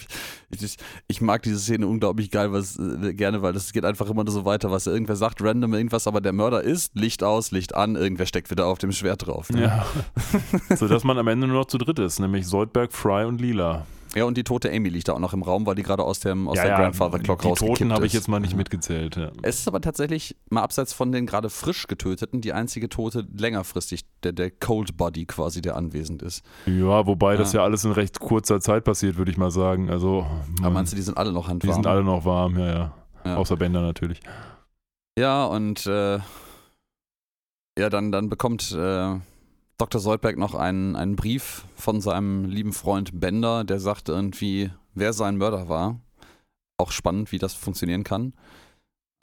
Ich, ich, ich mag diese Szene unglaublich geil, was, äh, gerne, weil das geht einfach immer nur so weiter, was irgendwer sagt, random irgendwas, aber der Mörder ist, Licht aus, Licht an, irgendwer steckt wieder auf dem Schwert drauf. Ne? Ja. Sodass man am Ende nur noch zu dritt ist, nämlich Soldberg, Fry und Lila. Ja, und die tote Amy liegt da auch noch im Raum, weil die gerade aus, dem, aus ja, der ja, Grandfather Clock rausgekippt ist. Die Toten habe ich jetzt mal nicht mitgezählt. Ja. Es ist aber tatsächlich, mal abseits von den gerade frisch getöteten, die einzige Tote längerfristig, der, der Cold Body quasi, der anwesend ist. Ja, wobei das ja alles in recht kurzer Zeit passiert, würde ich mal sagen. Also, aber meinst du, die sind alle noch handwarm? Die sind alle noch warm, ja, ja. Außer Bender natürlich. Ja, und äh, ja, dann, dann bekommt äh, Dr. Soldberg noch einen, einen Brief von seinem lieben Freund Bender, der sagt irgendwie, wer sein Mörder war. Auch spannend, wie das funktionieren kann.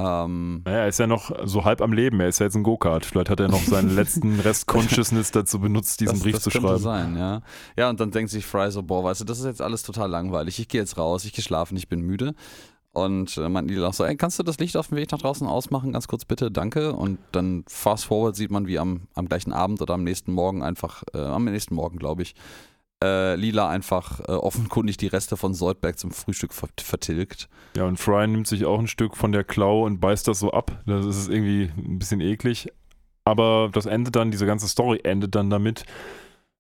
Ähm, naja, er ist ja noch so halb am Leben. Er ist ja jetzt ein Go-Kart. Vielleicht hat er noch seinen letzten Rest Consciousness dazu benutzt, diesen das, Brief das zu könnte schreiben. sein, ja. Ja, und dann denkt sich Fry so, boah, weißt du, das ist jetzt alles total langweilig. Ich gehe jetzt raus, ich gehe schlafen, ich bin müde. Und äh, meint Neil auch so, ey, kannst du das Licht auf dem Weg nach draußen ausmachen? Ganz kurz bitte, danke. Und dann fast forward sieht man, wie am, am gleichen Abend oder am nächsten Morgen einfach, äh, am nächsten Morgen, glaube ich, äh, Lila einfach äh, offenkundig die Reste von Soldberg zum Frühstück vertilgt. Ja, und Fry nimmt sich auch ein Stück von der Klaue und beißt das so ab. Das ist irgendwie ein bisschen eklig. Aber das endet dann, diese ganze Story endet dann damit,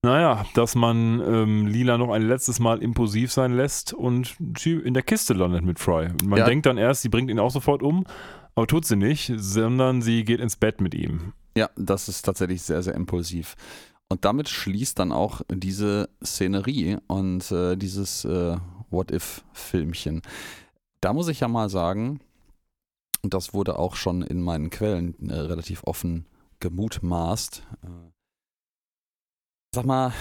naja, dass man ähm, Lila noch ein letztes Mal impulsiv sein lässt und sie in der Kiste landet mit Fry. Man ja. denkt dann erst, sie bringt ihn auch sofort um, aber tut sie nicht, sondern sie geht ins Bett mit ihm. Ja, das ist tatsächlich sehr, sehr impulsiv. Und damit schließt dann auch diese Szenerie und äh, dieses äh, What-If-Filmchen. Da muss ich ja mal sagen, und das wurde auch schon in meinen Quellen äh, relativ offen gemutmaßt, äh, Sag mal,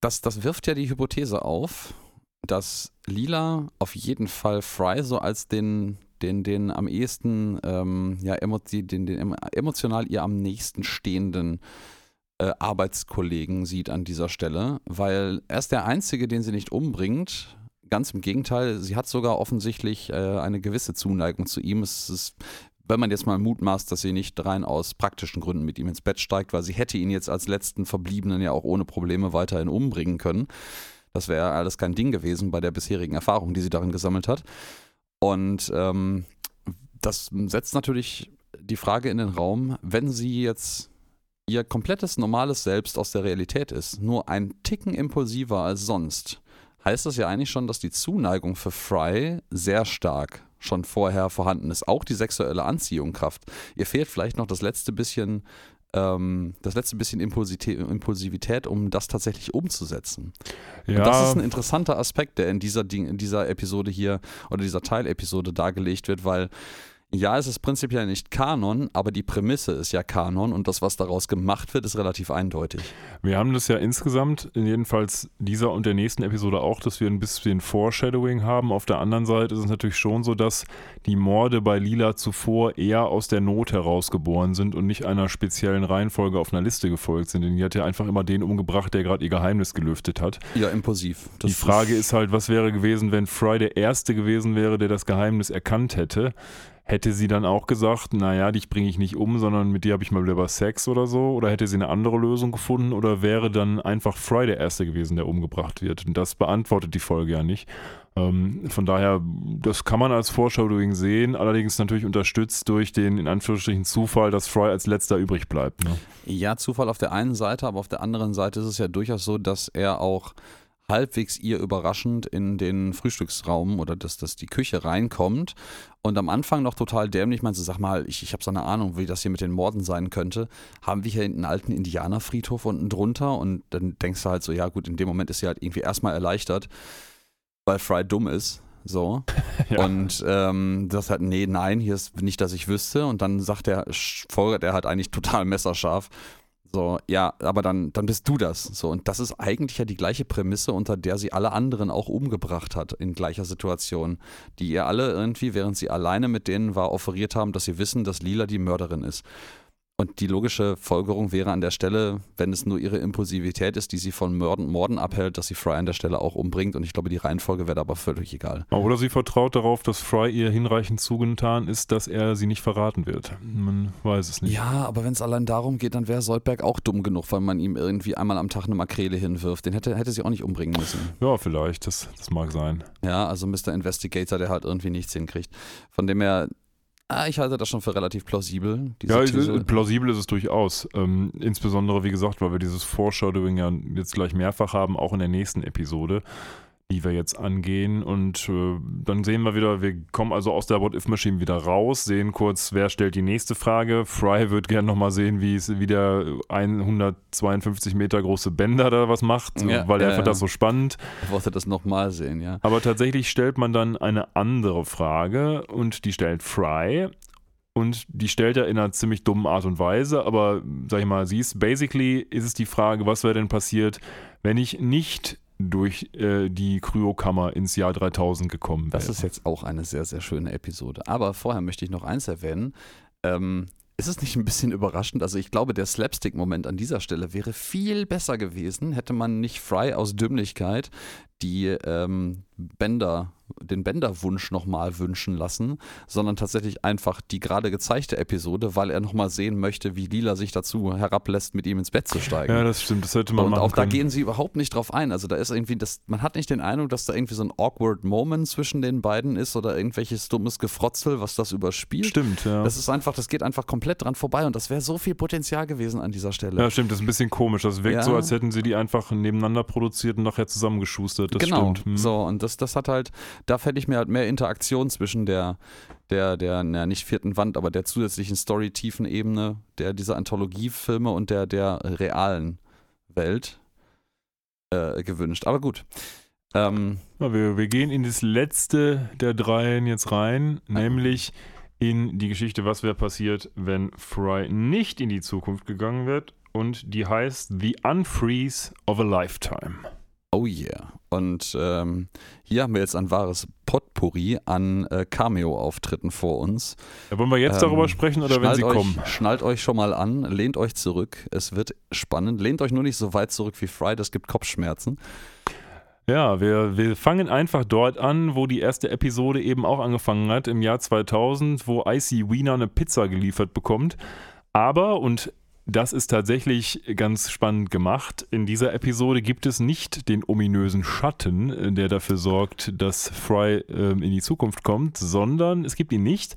das, das wirft ja die Hypothese auf, dass Lila auf jeden Fall Fry so als den, den, den am ehesten, ähm, ja, den, den emotional ihr am nächsten stehenden äh, Arbeitskollegen sieht an dieser Stelle, weil er ist der Einzige, den sie nicht umbringt. Ganz im Gegenteil, sie hat sogar offensichtlich äh, eine gewisse Zuneigung zu ihm. Es ist wenn man jetzt mal mutmaßt, dass sie nicht rein aus praktischen Gründen mit ihm ins Bett steigt, weil sie hätte ihn jetzt als letzten Verbliebenen ja auch ohne Probleme weiterhin umbringen können. Das wäre alles kein Ding gewesen bei der bisherigen Erfahrung, die sie darin gesammelt hat. Und ähm, das setzt natürlich die Frage in den Raum, wenn sie jetzt ihr komplettes normales Selbst aus der Realität ist, nur ein Ticken impulsiver als sonst, heißt das ja eigentlich schon, dass die Zuneigung für Fry sehr stark schon vorher vorhanden ist. Auch die sexuelle Anziehungskraft. Ihr fehlt vielleicht noch das letzte bisschen, ähm, das letzte bisschen Impulsivität, um das tatsächlich umzusetzen. Ja. Und das ist ein interessanter Aspekt, der in dieser, in dieser Episode hier oder dieser Teilepisode dargelegt wird, weil Ja, es ist prinzipiell nicht Kanon, aber die Prämisse ist ja Kanon und das, was daraus gemacht wird, ist relativ eindeutig. Wir haben das ja insgesamt, jedenfalls dieser und der nächsten Episode auch, dass wir ein bisschen Foreshadowing haben. Auf der anderen Seite ist es natürlich schon so, dass die Morde bei Lila zuvor eher aus der Not heraus geboren sind und nicht einer speziellen Reihenfolge auf einer Liste gefolgt sind. Denn die hat ja einfach immer den umgebracht, der gerade ihr Geheimnis gelüftet hat. Ja, impulsiv. Das die Frage ist halt, was wäre gewesen, wenn Fry der Erste gewesen wäre, der das Geheimnis erkannt hätte? Hätte sie dann auch gesagt, naja, dich bringe ich nicht um, sondern mit dir habe ich mal wieder Sex oder so? Oder hätte sie eine andere Lösung gefunden? Oder wäre dann einfach Fry der Erste gewesen, der umgebracht wird? Und das beantwortet die Folge ja nicht. Ähm, von daher, das kann man als Foreshadowing sehen, allerdings natürlich unterstützt durch den, in Anführungsstrichen, Zufall, dass Fry als letzter übrig bleibt. Ne? Ja, Zufall auf der einen Seite, aber auf der anderen Seite ist es ja durchaus so, dass er auch halbwegs ihr überraschend in den Frühstücksraum oder dass, dass die Küche reinkommt und am Anfang noch total dämlich meinte, sag mal, ich, ich habe so eine Ahnung, wie das hier mit den Morden sein könnte. Haben wir hier einen alten Indianerfriedhof unten drunter und dann denkst du halt so, ja gut, in dem Moment ist sie halt irgendwie erstmal erleichtert, weil Fry dumm ist. So. ja. Und ähm, das halt, nee, nein, hier ist nicht, dass ich wüsste. Und dann sagt er, folgert er halt eigentlich total messerscharf. So, ja, aber dann, dann bist du das. So, und das ist eigentlich ja die gleiche Prämisse, unter der sie alle anderen auch umgebracht hat in gleicher Situation. Die ihr alle irgendwie, während sie alleine mit denen war, offeriert haben, dass sie wissen, dass Lila die Mörderin ist. Und die logische Folgerung wäre an der Stelle, wenn es nur ihre Impulsivität ist, die sie von Morden, Morden abhält, dass sie Fry an der Stelle auch umbringt. Und ich glaube, die Reihenfolge wäre aber völlig egal. Oder sie vertraut darauf, dass Fry ihr hinreichend zugetan ist, dass er sie nicht verraten wird. Man weiß es nicht. Ja, aber wenn es allein darum geht, dann wäre Soldberg auch dumm genug, weil man ihm irgendwie einmal am Tag eine Makrele hinwirft. Den hätte, hätte sie auch nicht umbringen müssen. Ja, vielleicht. Das, das mag sein. Ja, also Mr. Investigator, der halt irgendwie nichts hinkriegt. Von dem her Ah, ich halte das schon für relativ plausibel. Ja, These. plausibel ist es durchaus. Ähm, insbesondere, wie gesagt, weil wir dieses Foreshadowing ja jetzt gleich mehrfach haben, auch in der nächsten Episode die wir jetzt angehen. Und äh, dann sehen wir wieder, wir kommen also aus der What-If-Machine wieder raus, sehen kurz, wer stellt die nächste Frage. Fry wird gerne nochmal sehen, wie, es, wie der 152 Meter große Bender da was macht, ja, weil er ja, fand das so spannend. Ich wollte das nochmal sehen, ja. Aber tatsächlich stellt man dann eine andere Frage und die stellt Fry. Und die stellt er in einer ziemlich dummen Art und Weise, aber sag ich mal, sie ist basically ist es die Frage, was wäre denn passiert, wenn ich nicht durch äh, die Kryokammer ins Jahr 3000 gekommen wäre. Das ist jetzt auch eine sehr, sehr schöne Episode. Aber vorher möchte ich noch eins erwähnen. Ähm, ist es nicht ein bisschen überraschend? Also ich glaube, der Slapstick-Moment an dieser Stelle wäre viel besser gewesen, hätte man nicht Fry aus Dümmlichkeit die ähm, Bänder den Bänderwunsch nochmal wünschen lassen, sondern tatsächlich einfach die gerade gezeigte Episode, weil er nochmal sehen möchte, wie Lila sich dazu herablässt, mit ihm ins Bett zu steigen. Ja, das stimmt, das hätte man Und machen auch können. da gehen sie überhaupt nicht drauf ein. Also da ist irgendwie, das, man hat nicht den Eindruck, dass da irgendwie so ein awkward Moment zwischen den beiden ist oder irgendwelches dummes Gefrotzel, was das überspielt. Stimmt, ja. Das ist einfach, das geht einfach komplett dran vorbei und das wäre so viel Potenzial gewesen an dieser Stelle. Ja, stimmt, das ist ein bisschen komisch. Das wirkt ja. so, als hätten sie die einfach nebeneinander produziert und nachher zusammengeschustert. Das genau. stimmt. Hm. So, und das, das hat halt, da fände ich mir halt mehr Interaktion zwischen der, der, der, na, nicht vierten Wand, aber der zusätzlichen Story-Tiefen-Ebene der dieser Anthologiefilme und der, der realen Welt äh, gewünscht. Aber gut. Ähm, ja, wir, wir gehen in das letzte der dreien jetzt rein, ah. nämlich in die Geschichte, was wäre passiert, wenn Fry nicht in die Zukunft gegangen wird. Und die heißt The Unfreeze of a Lifetime. Oh yeah. Und ähm, hier haben wir jetzt ein wahres Potpourri an äh, Cameo-Auftritten vor uns. Ja, wollen wir jetzt ähm, darüber sprechen oder wenn sie euch, kommen? Schnallt euch schon mal an, lehnt euch zurück. Es wird spannend. Lehnt euch nur nicht so weit zurück wie Fry, das gibt Kopfschmerzen. Ja, wir, wir fangen einfach dort an, wo die erste Episode eben auch angefangen hat, im Jahr 2000, wo Icy Wiener eine Pizza geliefert bekommt. Aber, und das ist tatsächlich ganz spannend gemacht. In dieser Episode gibt es nicht den ominösen Schatten, äh, der dafür sorgt, dass Fry äh, in die Zukunft kommt, sondern es gibt ihn nicht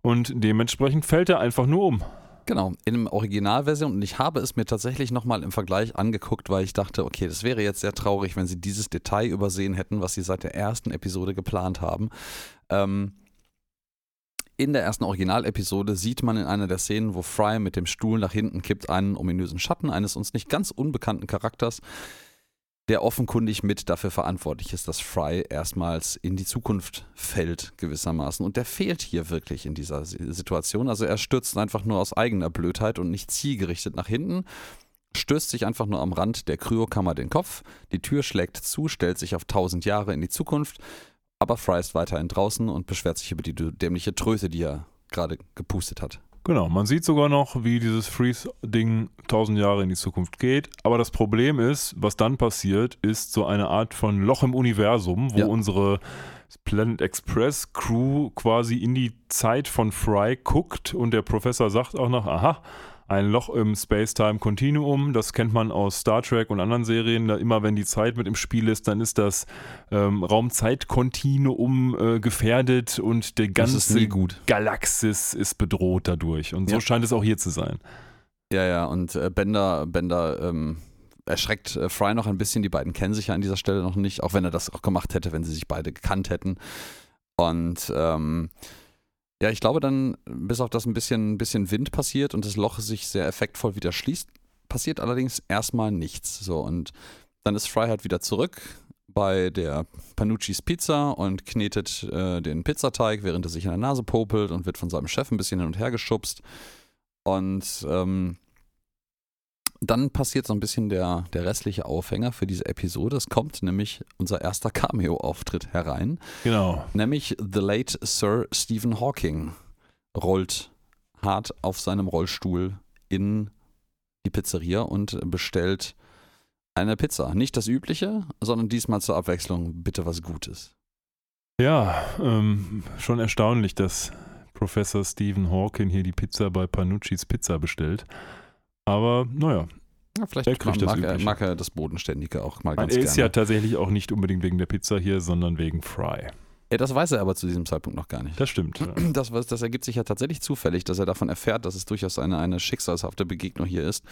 und dementsprechend fällt er einfach nur um. Genau, in der Originalversion und ich habe es mir tatsächlich nochmal im Vergleich angeguckt, weil ich dachte, okay, das wäre jetzt sehr traurig, wenn sie dieses Detail übersehen hätten, was sie seit der ersten Episode geplant haben. Ähm, in der ersten Originalepisode sieht man in einer der Szenen, wo Fry mit dem Stuhl nach hinten kippt, einen ominösen Schatten eines uns nicht ganz unbekannten Charakters. der offenkundig mit dafür verantwortlich ist, dass Fry erstmals in die Zukunft fällt, gewissermaßen. Und der fehlt hier wirklich in dieser Situation. Also er stürzt einfach nur aus eigener Blödheit und nicht zielgerichtet nach hinten, stößt sich einfach nur am Rand der Kryokammer den Kopf, die Tür schlägt zu, stellt sich auf tausend Jahre in die Zukunft, aber Fry ist weiterhin draußen und beschwert sich über die dämliche Tröte, die er gerade gepustet hat. Genau, man sieht sogar noch, wie dieses Freeze-Ding tausend Jahre in die Zukunft geht. Aber das Problem ist, was dann passiert, ist so eine Art von Loch im Universum, wo ja. unsere Planet Express Crew quasi in die Zeit von Fry guckt und der Professor sagt auch noch, aha, ein Loch im Space-Time-Continuum. Das kennt man aus Star Trek und anderen Serien. Da immer wenn die Zeit mit im Spiel ist, dann ist das ähm, Raum-Zeit-Kontinuum äh, gefährdet und der ganze Galaxis ist bedroht dadurch. Und so ja. scheint es auch hier zu sein. Ja, ja, und äh, Bender, Bender ähm, erschreckt äh, Fry noch ein bisschen. Die beiden kennen sich ja an dieser Stelle noch nicht, auch wenn er das auch gemacht hätte, wenn sie sich beide gekannt hätten. Und ähm, ja, ich glaube dann, bis auf das ein bisschen, ein bisschen Wind passiert und das Loch sich sehr effektvoll wieder schließt, passiert allerdings erstmal nichts. So, und dann ist Fry halt wieder zurück bei der Panucci's Pizza und knetet äh, den Pizzateig, während er sich in der Nase popelt und wird von seinem Chef ein bisschen hin und her geschubst. Und ähm, dann passiert so ein bisschen der, der restliche Aufhänger für diese Episode. Es kommt nämlich unser erster Cameo-Auftritt herein. Genau. Nämlich The Late Sir Stephen Hawking rollt hart auf seinem Rollstuhl in die Pizzeria und bestellt eine Pizza. Nicht das übliche, sondern diesmal zur Abwechslung bitte was Gutes. Ja, ähm, schon erstaunlich, dass Professor Stephen Hawking hier die Pizza bei Panucci's Pizza bestellt. Aber naja. Ja, vielleicht mag, das er, mag er das Bodenständige auch mal ganz Er ist gerne. ja tatsächlich auch nicht unbedingt wegen der Pizza hier, sondern wegen Fry. Ja, das weiß er aber zu diesem Zeitpunkt noch gar nicht. Das stimmt. Ja. Das, das ergibt sich ja tatsächlich zufällig, dass er davon erfährt, dass es durchaus eine, eine schicksalshafte Begegnung hier ist.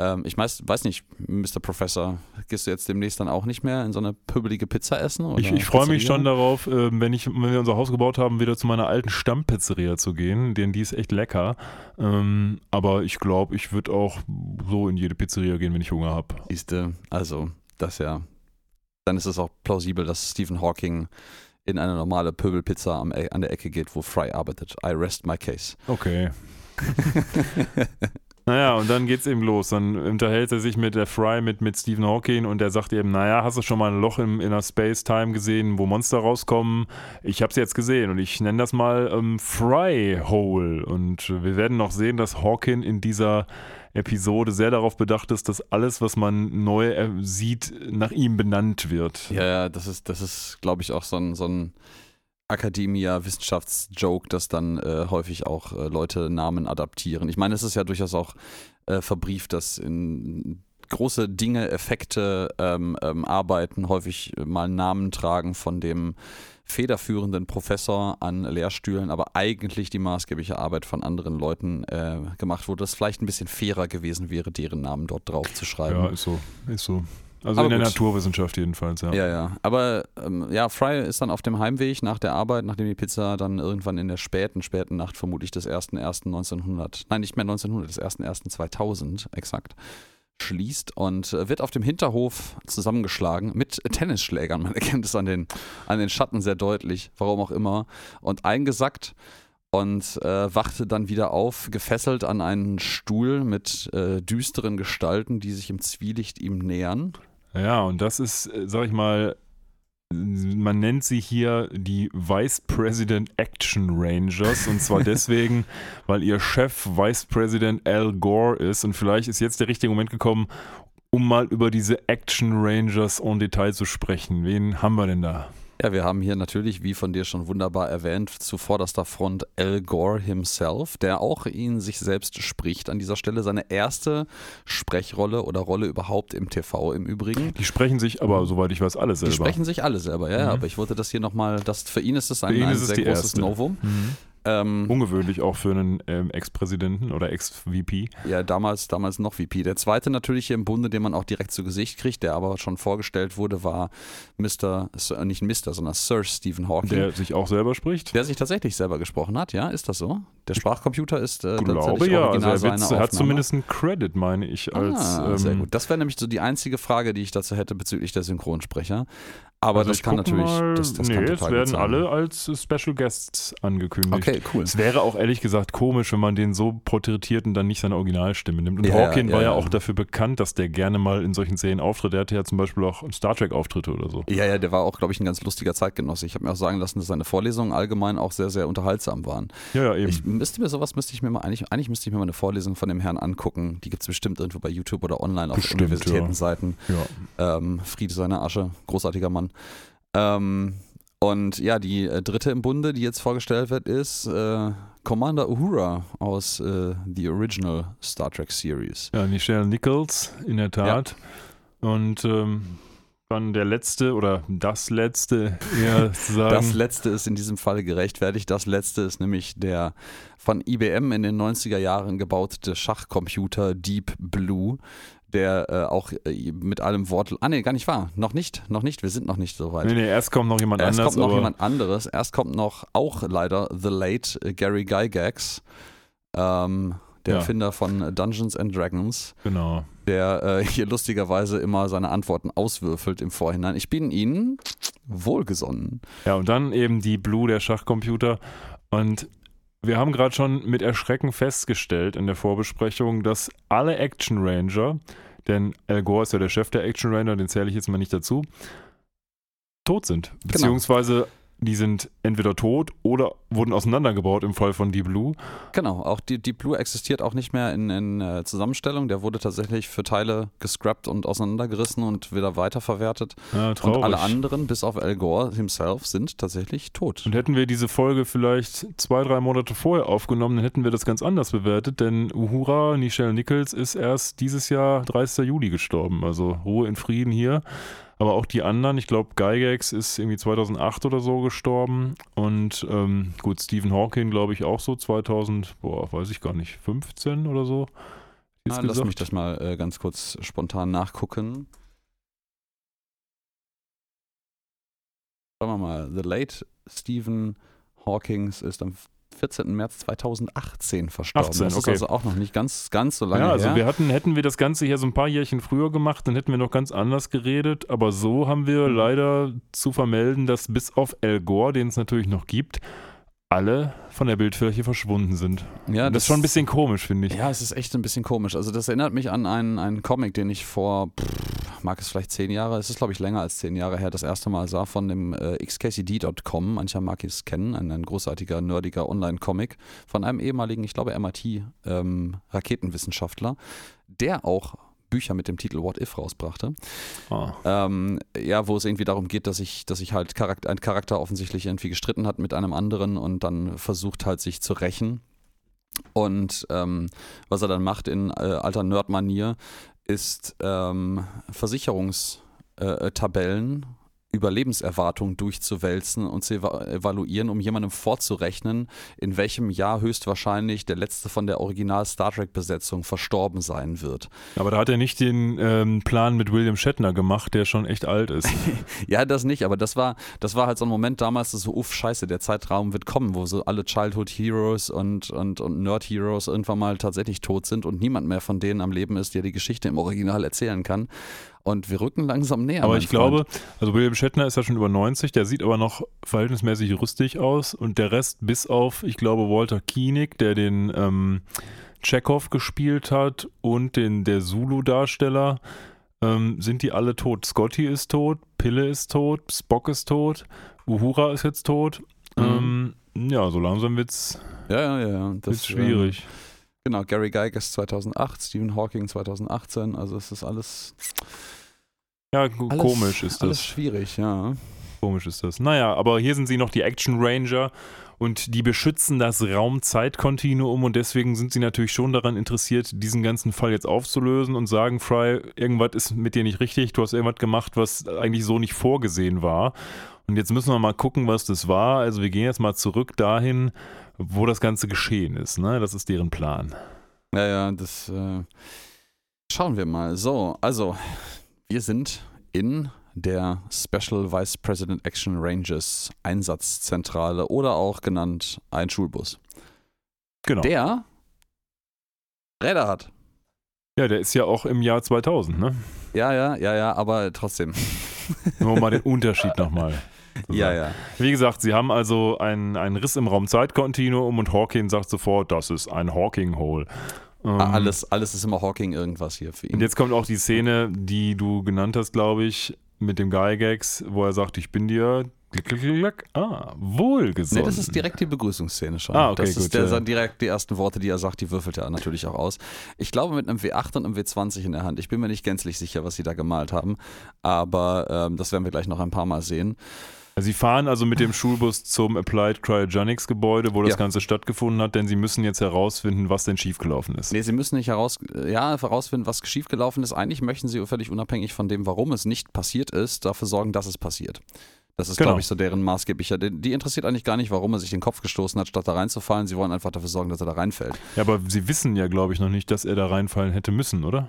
Ähm, ich weiß, weiß nicht, Mr. Professor, gehst du jetzt demnächst dann auch nicht mehr in so eine pöbelige Pizza essen? ich, ich freue mich schon darauf, äh, wenn, ich, wenn wir unser Haus gebaut haben, wieder zu meiner alten Stammpizzeria zu gehen, denn die ist echt lecker. Ähm, aber ich glaube, ich würde auch so in jede Pizzeria gehen, wenn ich Hunger habe. Siehste, also, das ja. Dann ist es auch plausibel, dass Stephen Hawking in eine normale Pöbelpizza am, e, an der Ecke geht, wo Fry arbeitet. I rest my case. Okay. Naja, und dann geht's eben los. Dann unterhält er sich mit der Fry, mit, mit Stephen Hawking und er sagt eben, naja, hast du schon mal ein Loch im Inner Space Time gesehen, wo Monster rauskommen? Ich hab's jetzt gesehen und ich nenne das mal ähm, Fry Hole. Und wir werden noch sehen, dass Hawking in dieser Episode sehr darauf bedacht ist, dass alles, was man neu sieht, nach ihm benannt wird. Ja, ja, das ist, das ist, glaube ich, auch so ein, so ein Academia-Wissenschaftsjoke, dass dann äh, häufig auch äh, Leute Namen adaptieren. Ich meine, es ist ja durchaus auch äh, verbrieft, dass in große Dinge, Effekte, ähm, ähm, Arbeiten häufig mal Namen tragen von dem federführenden Professor an Lehrstühlen, aber eigentlich die maßgebliche Arbeit von anderen Leuten äh, gemacht wurde, das vielleicht ein bisschen fairer gewesen wäre, deren Namen dort drauf zu schreiben. Ja, ist so, ist so. Also Aber in der gut. Naturwissenschaft jedenfalls, ja. Ja, ja. Aber ähm, ja, Fry ist dann auf dem Heimweg nach der Arbeit, nachdem die Pizza dann irgendwann in der späten, späten Nacht, vermutlich des 1.1.1900, nein, nicht mehr 1900, des 1.1.2000 exakt, schließt und äh, wird auf dem Hinterhof zusammengeschlagen mit Tennisschlägern. Man erkennt es an den, an den Schatten sehr deutlich, warum auch immer. Und eingesackt und äh, wachte dann wieder auf, gefesselt an einen Stuhl mit äh, düsteren Gestalten, die sich im Zwielicht ihm nähern. Ja, und das ist, äh, sag ich mal, man nennt sie hier die Vice President Action Rangers und zwar deswegen, weil ihr Chef Vice President Al Gore ist und vielleicht ist jetzt der richtige Moment gekommen, um mal über diese Action Rangers en Detail zu sprechen. Wen haben wir denn da? Ja, wir haben hier natürlich, wie von dir schon wunderbar erwähnt, zu vorderster Front Al Gore himself, der auch ihn sich selbst spricht an dieser Stelle. Seine erste Sprechrolle oder Rolle überhaupt im TV im Übrigen. Die sprechen sich aber, soweit ich weiß, alle selber. Die sprechen sich alle selber, ja, mhm. aber ich wollte das hier nochmal, das, für ihn ist es ein, ein sehr großes erste. Novum. Mhm. Ähm, Ungewöhnlich auch für einen ähm, Ex-Präsidenten oder Ex-VP. Ja, damals, damals noch VP. Der zweite natürlich hier im Bunde, den man auch direkt zu Gesicht kriegt, der aber schon vorgestellt wurde, war Mr., Sir- nicht Mr., sondern Sir Stephen Hawking. Der sich auch selber spricht. Der sich tatsächlich selber gesprochen hat, ja? Ist das so? Der Sprachcomputer ist äh, glaube tatsächlich ja, also original er seine hat zumindest einen Credit, meine ich, als ah, sehr ähm, gut. Das wäre nämlich so die einzige Frage, die ich dazu hätte bezüglich der Synchronsprecher. Aber also das kann natürlich, Mal, das, das nee, kann es werden alle als Special Guests angekündigt. Okay, cool. Es wäre auch ehrlich gesagt komisch, wenn man den so porträtiert und dann nicht seine Originalstimme nimmt. Und ja, Hawking ja, war ja, ja. auch dafür bekannt, dass der gerne mal in solchen Serien auftritt. Der hatte ja zum Beispiel auch Star Trek-Auftritte oder so. Ja, ja, der war auch, glaube ich, ein ganz lustiger Zeitgenosse. Ich habe mir auch sagen lassen, dass seine Vorlesungen allgemein auch sehr, sehr unterhaltsam waren. Ja, ja, eben. Ich müsste mir sowas, müsste ich mir mal, eigentlich, eigentlich müsste ich mir mal eine Vorlesung von dem Herrn angucken. Die gibt es bestimmt irgendwo bei YouTube oder online auf Bestimmt, Universitätenseiten. ja. Ähm, Friede seiner Asche, großartiger Mann. Ähm, und ja, die äh, dritte im Bunde, die jetzt vorgestellt wird, ist äh, Commander Uhura aus äh, The Original Star Trek Series. Ja, Michelle Nichols, in der Tat. Und ähm, dann der letzte oder das letzte, eher zu sagen. Das letzte ist in diesem Fall gerechtfertigt. Das letzte ist nämlich der von IBM in den 90er Jahren gebaute Schachcomputer Deep Blue, der äh, auch äh, mit allem Wort. Ah, nee, gar nicht wahr. Noch nicht, noch nicht. Wir sind noch nicht so weit. nee, nee, erst kommt noch jemand Erst anders. kommt noch jemand anderes. Erst kommt noch auch leider The Late äh, Gary Gygax, ähm, der Ja. Erfinder von Dungeons and Dragons, Genau. der äh, hier lustigerweise immer seine Antworten auswürfelt im Vorhinein. Ich bin Ihnen wohlgesonnen. Ja, und dann eben die Blue, der Schachcomputer. Und wir haben gerade schon mit Erschrecken festgestellt in der Vorbesprechung, dass alle Action Ranger, denn Al Gore ist ja der Chef der Action Ranger, den zähle ich jetzt mal nicht dazu, tot sind. Beziehungsweise die sind entweder tot oder wurden auseinandergebaut im Fall von Deep Blue. Genau, auch die Deep Blue existiert auch nicht mehr in, in äh, Zusammenstellung. Der wurde tatsächlich für Teile gescrapped und auseinandergerissen und wieder weiterverwertet. Ja, traurig. Und alle anderen, bis auf Al Gore himself, sind tatsächlich tot. Und hätten wir diese Folge vielleicht zwei, drei Monate vorher aufgenommen, dann hätten wir das ganz anders bewertet, denn Uhura, Nichelle Nichols, ist erst dieses Jahr 30. Juli gestorben. Also Ruhe in Frieden hier. Aber auch die anderen, ich glaube, Gygax ist irgendwie 2008 oder so gestorben. Und ähm, gut, Stephen Hawking, glaube ich, auch so 2000, boah, weiß ich gar nicht, 15 oder so. Ah, lass gesagt. mich das mal äh, ganz kurz spontan nachgucken. Schauen wir mal. The late Stephen Hawkings ist am 14. März 2018 verstorben. 18, das okay. ist also auch noch nicht ganz, ganz so lange ja, also her. wir hatten, hätten wir das Ganze hier so ein paar Jährchen früher gemacht, dann hätten wir noch ganz anders geredet. Aber so haben wir Mhm. leider zu vermelden, dass bis auf Al Gore, den es natürlich noch gibt, alle von der Bildfläche verschwunden sind. ja, das ist schon ein bisschen komisch, finde ich. Ja, es ist echt ein bisschen komisch. Also das erinnert mich an einen, einen Comic, den ich vor, pff, mag es vielleicht zehn Jahre, es ist glaube ich länger als zehn Jahre her, das erste Mal sah von dem äh, xkcd.com. Mancher mag es kennen, ein, ein großartiger, nerdiger Online-Comic von einem ehemaligen, ich glaube MIT-Raketenwissenschaftler, der auch Bücher mit dem Titel What If rausbrachte. Ah. Ähm, ja, wo es irgendwie darum geht, dass ich, dass ich halt Charakter, ein Charakter offensichtlich irgendwie gestritten hat mit einem anderen und dann versucht halt sich zu rächen. Und ähm, was er dann macht in äh, alter Nerd-Manier, ist ähm, Versicherungstabellen äh, Tabellen über Lebenserwartung durchzuwälzen und zu eva evaluieren, um jemandem vorzurechnen, in welchem Jahr höchstwahrscheinlich der letzte von der Original Star Trek-Besetzung verstorben sein wird. Aber da hat er nicht den ähm, Plan mit William Shatner gemacht, der schon echt alt ist. Ja, das nicht, aber das war, das war halt so ein Moment damals, so, uff, scheiße, der Zeitraum wird kommen, wo so alle Childhood Heroes und, und, und Nerd Heroes irgendwann mal tatsächlich tot sind und niemand mehr von denen am Leben ist, der die Geschichte im Original erzählen kann. Und wir rücken langsam näher. Aber ich Freund. glaube, also William Shatner ist ja schon über 90, der sieht aber noch verhältnismäßig rüstig aus und der Rest bis auf, ich glaube, Walter Koenig, der den ähm, Chekhov gespielt hat und den der Zulu-Darsteller, ähm, sind die alle tot. Scotty ist tot, Pille ist tot, Spock ist tot, Uhura ist jetzt tot. Ähm, ja, so langsam wird's, ja, ja, ja. Das wird's schwierig. Ähm, genau, Gary Gygax 2008, Stephen Hawking 2018, also es ist alles, ja, alles komisch ist alles das. schwierig, ja. Komisch ist das. Naja, aber hier sind sie noch die Action Ranger und die beschützen das Raum-Zeit-Kontinuum und deswegen sind sie natürlich schon daran interessiert, diesen ganzen Fall jetzt aufzulösen und sagen, Fry, irgendwas ist mit dir nicht richtig, du hast irgendwas gemacht, was eigentlich so nicht vorgesehen war. Und jetzt müssen wir mal gucken, was das war. Also wir gehen jetzt mal zurück dahin, wo das Ganze geschehen ist. Ne? Das ist deren Plan. Ja, ja, das äh, schauen wir mal. So, also, wir sind in der Special Vice President Action Rangers Einsatzzentrale oder auch genannt ein Schulbus. Genau. Der Räder hat. ja, der ist ja auch im Jahr 2000, ne? Ja, ja, ja, ja, aber trotzdem. Nur mal den Unterschied nochmal. Ja, ja. Wie gesagt, sie haben also einen, einen Riss im Raum-Zeit-Kontinuum und Hawking sagt sofort, das ist ein Hawking-Hole. Ähm, Ah, Alles, alles ist immer Hawking irgendwas hier für ihn. Und jetzt kommt auch die Szene, die du genannt hast, glaube ich, mit dem Gygax, wo er sagt, ich bin dir ah, wohlgesonnen. Nee, das ist direkt die Begrüßungsszene schon. Ah, okay, das ist gut, der, ja. sind direkt die ersten Worte, die er sagt, die würfelt er natürlich auch aus. Ich glaube mit einem W8 und einem W20 in der Hand. Ich bin mir nicht gänzlich sicher, was sie da gemalt haben, aber ähm, das werden wir gleich noch ein paar Mal sehen. Sie fahren also mit dem Schulbus zum Applied Cryogenics Gebäude, wo das Ja. Ganze stattgefunden hat, denn sie müssen jetzt herausfinden, was denn schiefgelaufen ist. Nee, sie müssen nicht heraus, ja, herausfinden, was schiefgelaufen ist. Eigentlich möchten sie völlig unabhängig von dem, warum es nicht passiert ist, dafür sorgen, dass es passiert. Das ist, Genau. glaube ich, so deren maßgeblicher. Die, die interessiert eigentlich gar nicht, warum er sich den Kopf gestoßen hat, statt da reinzufallen. Sie wollen einfach dafür sorgen, dass er da reinfällt. Ja, aber sie wissen ja, glaube ich, noch nicht, dass er da reinfallen hätte müssen, oder?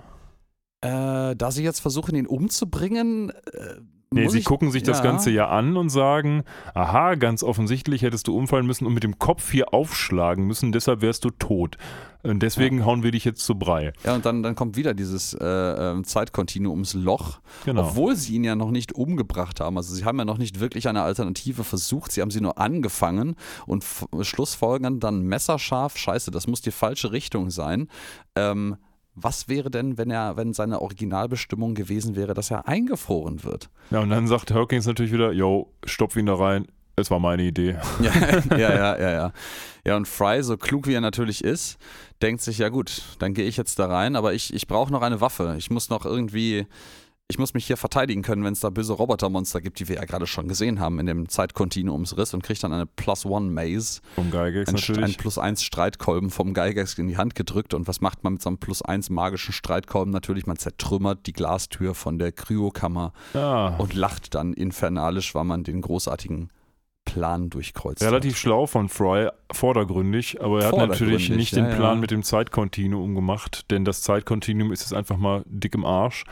Äh, da sie jetzt versuchen, ihn umzubringen, äh, Nee, sie ich, gucken sich das ja. Ganze ja an und sagen, aha, ganz offensichtlich hättest du umfallen müssen und mit dem Kopf hier aufschlagen müssen, deshalb wärst du tot. Und deswegen hauen wir dich jetzt zu Brei. Ja, und dann, dann kommt wieder dieses äh, ähm, Zeitkontinuumsloch, Genau. obwohl sie ihn ja noch nicht umgebracht haben. Also sie haben ja noch nicht wirklich eine Alternative versucht. Sie haben sie nur angefangen und schlussfolgern dann messerscharf, scheiße, das muss die falsche Richtung sein. Ähm, was wäre denn, wenn er, wenn seine Originalbestimmung gewesen wäre, dass er eingefroren wird? Ja, und dann sagt Hawkins natürlich wieder, yo, stopf ihn da rein, es war meine Idee. Ja, ja, ja, ja, ja. Ja, und Fry, so klug wie er natürlich ist, denkt sich, ja gut, dann gehe ich jetzt da rein, aber ich, ich brauche noch eine Waffe. Ich muss noch irgendwie, ich muss mich hier verteidigen können, wenn es da böse Robotermonster gibt, die wir ja gerade schon gesehen haben in dem Zeitkontinuumsriss und kriege dann eine Plus-One-Maze, Vom Gygax ein, ein natürlich. Plus-1-Streitkolben vom Gygax in die Hand gedrückt. Und was macht man mit so einem Plus-1 magischen Streitkolben? Natürlich, man zertrümmert die Glastür von der Kryokammer Ja, und lacht dann infernalisch, weil man den großartigen Plan durchkreuzt. hat. relativ schlau von Fry, vordergründig, aber er hat natürlich nicht ja, den Plan ja. mit dem Zeitkontinuum gemacht, denn das Zeitkontinuum ist jetzt einfach mal dick im Arsch.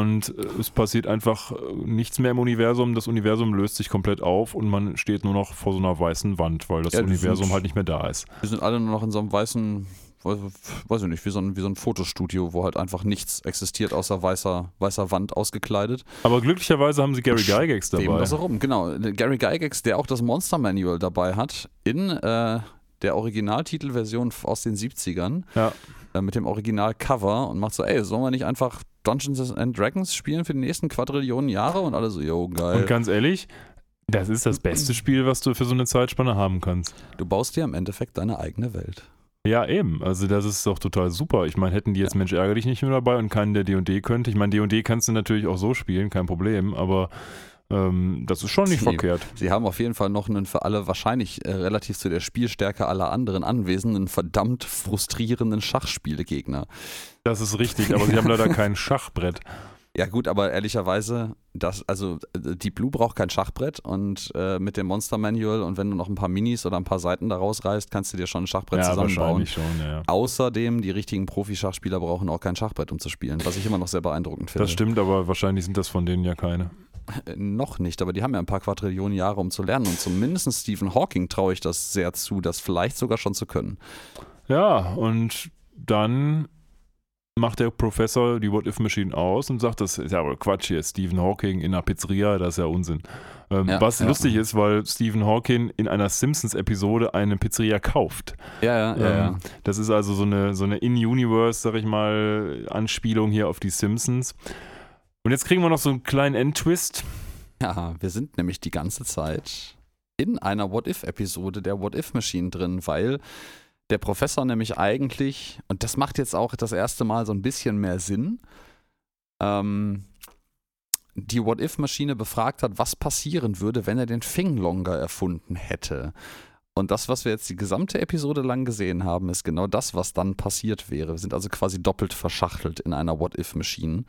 Und äh, es passiert einfach äh, nichts mehr im Universum. Das Universum löst sich komplett auf und man steht nur noch vor so einer weißen Wand, weil das Ja, Universum sind- halt nicht mehr da ist. Wir sind alle nur noch in so einem weißen, weiß, ich nicht, wie so, ein, wie so ein Fotostudio, wo halt einfach nichts existiert außer weißer, weißer Wand ausgekleidet. Aber glücklicherweise haben sie Gary Gygax dabei. das so rum, genau. Gary Gygax, der auch das Monster Manual dabei hat, in äh, der Originaltitelversion aus den 70ern, Ja. äh, mit dem Originalcover und macht so, ey, sollen wir nicht einfach Dungeons and Dragons spielen für die nächsten Quadrillionen Jahre? Und alle so, yo, geil. Und ganz ehrlich, das ist das beste Spiel, was du für so eine Zeitspanne haben kannst. du baust dir im Endeffekt deine eigene Welt. Ja, eben. Also das ist doch total super. Ich meine, hätten die jetzt Mensch ärgere dich nicht mehr dabei und keinen, der D&D könnte. Ich meine, D&D kannst du natürlich auch so spielen, kein Problem, aber ähm, das ist schon nicht Sie- verkehrt. Sie haben auf jeden Fall noch einen für alle wahrscheinlich äh, relativ zu der Spielstärke aller anderen Anwesenden verdammt frustrierenden Schachspielegegner. Das ist richtig, aber sie haben leider kein Schachbrett. Ja gut, aber ehrlicherweise, das, also äh, Deep Blue braucht kein Schachbrett und äh, mit dem Monster Manual und wenn du noch ein paar Minis oder ein paar Seiten daraus reißt, kannst du dir schon ein Schachbrett ja, zusammenbauen. schon, ja. Außerdem, die richtigen Profi-Schachspieler brauchen auch kein Schachbrett, um zu spielen, was ich immer noch sehr beeindruckend finde. Das stimmt, aber wahrscheinlich sind das von denen ja keine. Äh, Noch nicht, aber die haben ja ein paar Quadrillionen Jahre, um zu lernen. Und zumindest Stephen Hawking traue ich das sehr zu, das vielleicht sogar schon zu können. Ja, und dann macht der Professor die What-If-Machine aus und sagt, das ist ja wohl Quatsch hier, Stephen Hawking in einer Pizzeria, das ist ja Unsinn. Ähm, Ja, was ja. lustig ist, weil Stephen Hawking in einer Simpsons-Episode eine Pizzeria kauft. Ja, ja, Ähm, Das ist also so eine, so eine In-Universe, sag ich mal, Anspielung hier auf die Simpsons. Und jetzt kriegen wir noch so einen kleinen Endtwist. Ja, wir sind nämlich die ganze Zeit in einer What-If-Episode der What-If-Machine drin, weil der Professor nämlich eigentlich, und das macht jetzt auch das erste Mal so ein bisschen mehr Sinn, ähm, die What-If-Maschine befragt hat, was passieren würde, wenn er den Finglonger erfunden hätte. Und das, was wir jetzt die gesamte Episode lang gesehen haben, ist genau das, was dann passiert wäre. Wir sind also quasi doppelt verschachtelt in einer What-If-Maschine.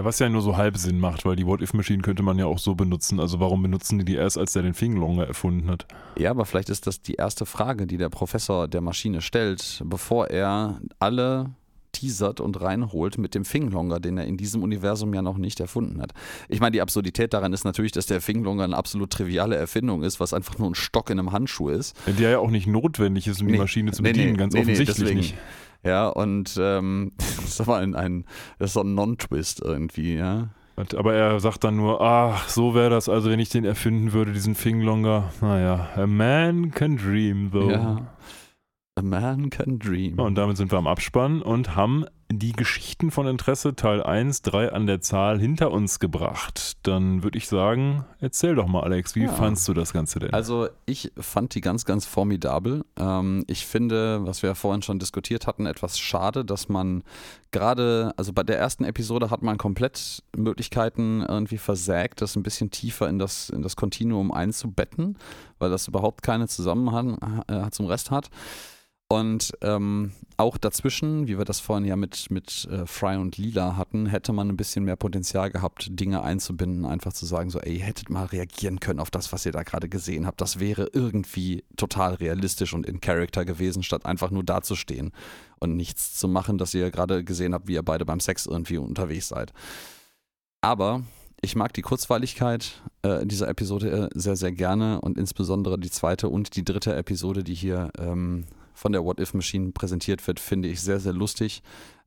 Ja, was ja nur so halb Sinn macht, weil die What-If-Maschine könnte man ja auch so benutzen. Also warum benutzen die die erst, als der den Fingerlonger erfunden hat? Ja, aber vielleicht ist das die erste Frage, die der Professor der Maschine stellt, bevor er alle teasert und reinholt mit dem Finglonger, den er in diesem Universum ja noch nicht erfunden hat. Ich meine, die Absurdität daran ist natürlich, dass der Finglonger eine absolut triviale Erfindung ist, was einfach nur ein Stock in einem Handschuh ist. Der ja auch nicht notwendig ist, um Nee, die Maschine zu bedienen, nee, ganz nee, nee, offensichtlich nicht. Ja, und ähm, das ist aber ein, ein, das ist so ein Non-Twist irgendwie, ja. Aber er sagt dann nur, ach, so wäre das also, wenn ich den erfinden würde, diesen Finglonger. Naja, a man can dream, though. Ja. A man can dream. Und damit sind wir am Abspann und haben die Geschichten von Interesse Teil 1, 3 an der Zahl hinter uns gebracht. Dann würde ich sagen, erzähl doch mal, Alex, wie Ja. fandst du das Ganze denn? Also ich fand die ganz, ganz formidabel. Ähm, ich finde, was wir ja vorhin schon diskutiert hatten, etwas schade, dass man gerade, also bei der ersten Episode hat man komplett Möglichkeiten irgendwie versägt, das ein bisschen tiefer in das, in das Kontinuum einzubetten, weil das überhaupt keine Zusammenhang äh, zum Rest hat. Und ähm, auch dazwischen, wie wir das vorhin ja mit, mit äh, Fry und Lila hatten, hätte man ein bisschen mehr Potenzial gehabt, Dinge einzubinden, einfach zu sagen, so, ey, ihr hättet mal reagieren können auf das, was ihr da gerade gesehen habt. Das wäre irgendwie total realistisch und in Character gewesen, statt einfach nur dazustehen und nichts zu machen, dass ihr gerade gesehen habt, wie ihr beide beim Sex irgendwie unterwegs seid. Aber ich mag die Kurzweiligkeit äh, dieser Episode äh, sehr, sehr gerne und insbesondere die zweite und die dritte Episode, die hier ähm, von der What If Machine präsentiert wird, finde ich sehr, sehr lustig.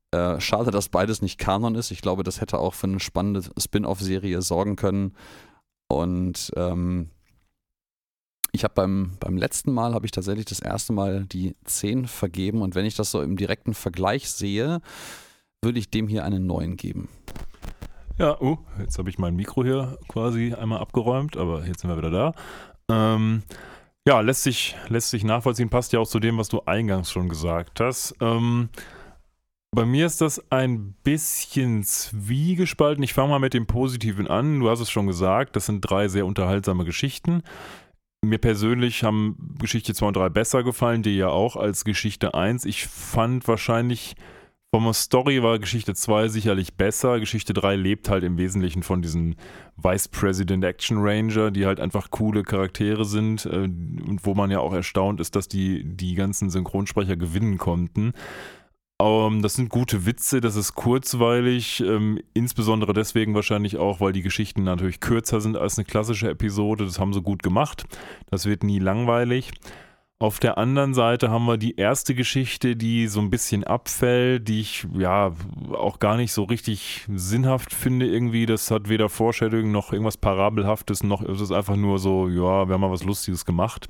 Äh, schade, dass beides nicht Kanon ist. Ich glaube, das hätte auch für eine spannende Spin-off-Serie sorgen können. Und ähm, ich habe beim, beim letzten Mal, habe ich tatsächlich das erste Mal die 10 vergeben. Und wenn ich das so im direkten Vergleich sehe, würde ich dem hier einen neuen geben. Ja, oh, jetzt habe ich mein Mikro hier quasi einmal abgeräumt, aber jetzt sind wir wieder da. Ähm, ja, lässt sich, lässt sich nachvollziehen, passt ja auch zu dem, was du eingangs schon gesagt hast. Ähm, bei mir ist das ein bisschen zwiegespalten. Ich fange mal mit dem Positiven an. Du hast es schon gesagt, das sind drei sehr unterhaltsame Geschichten. Mir persönlich haben Geschichte 2 und 3 besser gefallen, dir ja auch als Geschichte 1. Ich fand wahrscheinlich der Story war Geschichte 2 sicherlich besser. Geschichte 3 lebt halt im Wesentlichen von diesen Vice President Action Ranger, die halt einfach coole Charaktere sind äh, und wo man ja auch erstaunt ist, dass die die ganzen Synchronsprecher gewinnen konnten. Ähm, das sind gute Witze, das ist kurzweilig, ähm, insbesondere deswegen wahrscheinlich auch, weil die Geschichten natürlich kürzer sind als eine klassische Episode. Das haben sie gut gemacht. Das wird nie langweilig. Auf der anderen Seite haben wir die erste Geschichte, die so ein bisschen abfällt, die ich ja auch gar nicht so richtig sinnhaft finde irgendwie. Das hat weder Foreshadowing noch irgendwas Parabelhaftes, noch ist es einfach nur so, ja, wir haben mal was Lustiges gemacht.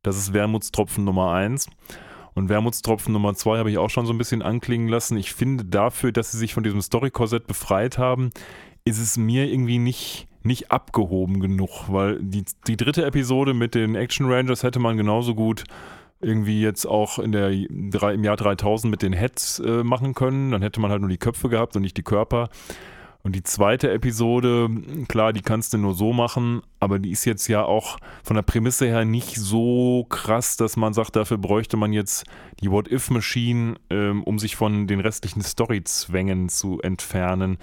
Das ist Wermutstropfen Nummer eins. Und Wermutstropfen Nummer zwei habe ich auch schon so ein bisschen anklingen lassen. Ich finde dafür, dass sie sich von diesem Story-Korsett befreit haben, ist es mir irgendwie nicht, nicht abgehoben genug, weil die, die dritte Episode mit den Action Rangers hätte man genauso gut irgendwie jetzt auch in der, im Jahr 3000 mit den Heads äh, machen können. Dann hätte man halt nur die Köpfe gehabt und nicht die Körper. Und die zweite Episode, klar, die kannst du nur so machen, aber die ist jetzt ja auch von der Prämisse her nicht so krass, dass man sagt, dafür bräuchte man jetzt die What-If-Machine, ähm, um sich von den restlichen Story-Zwängen zu entfernen.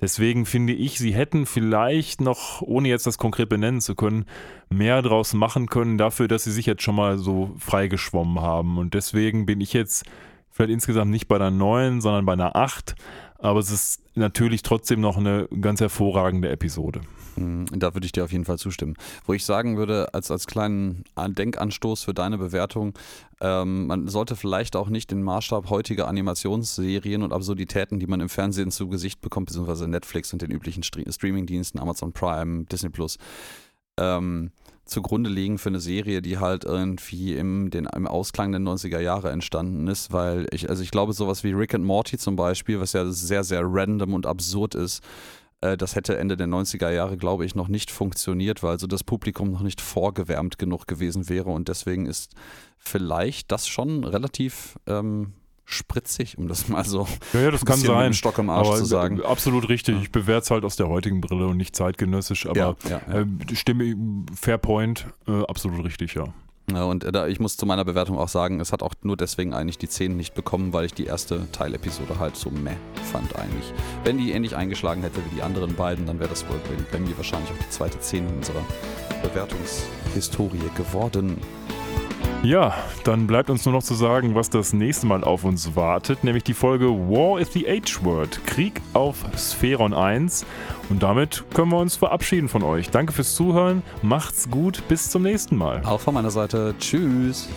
Deswegen finde ich, sie hätten vielleicht noch, ohne jetzt das konkret benennen zu können, mehr draus machen können, dafür, dass sie sich jetzt schon mal so freigeschwommen haben. Und deswegen bin ich jetzt vielleicht insgesamt nicht bei einer 9, sondern bei einer 8. Aber es ist natürlich trotzdem noch eine ganz hervorragende Episode. Mm, Da würde ich dir auf jeden Fall zustimmen. Wo ich sagen würde, als, als kleinen An- Denkanstoß für deine Bewertung, ähm, man sollte vielleicht auch nicht den Maßstab heutiger Animationsserien und Absurditäten, die man im Fernsehen zu Gesicht bekommt, beziehungsweise Netflix und den üblichen Stre Streamingdiensten, Amazon Prime, Disney Plus, ähm, zugrunde legen für eine Serie, die halt irgendwie im, den, im Ausklang der 90er Jahre entstanden ist, weil ich, also ich glaube, sowas wie Rick and Morty zum Beispiel, was ja sehr, sehr random und absurd ist, äh, das hätte Ende der 90er Jahre, glaube ich, noch nicht funktioniert, weil so das Publikum noch nicht vorgewärmt genug gewesen wäre. Und deswegen ist vielleicht das schon relativ ähm, spritzig, um das mal so Ja, ja, das kann sein. Stock im Arsch aber zu sagen. absolut richtig. Ich bewerte es halt aus der heutigen Brille und nicht zeitgenössisch. Aber ja, ja, äh, Stimme, Fair Point, äh, absolut richtig, ja. Und äh, ich muss zu meiner Bewertung auch sagen, es hat auch nur deswegen eigentlich die 10 nicht bekommen, weil ich die erste Teilepisode halt so meh fand eigentlich. Wenn die ähnlich eingeschlagen hätte wie die anderen beiden, dann wäre das wohl bei, bei mir wahrscheinlich auch die zweite 10 in unserer Bewertungshistorie geworden. Ja, dann bleibt uns nur noch zu sagen, was das nächste Mal auf uns wartet, nämlich die Folge War is the H-Word, Krieg auf Spheron 1. Und damit können wir uns verabschieden von euch. Danke fürs Zuhören, macht's gut, bis zum nächsten Mal. Auch von meiner Seite, tschüss.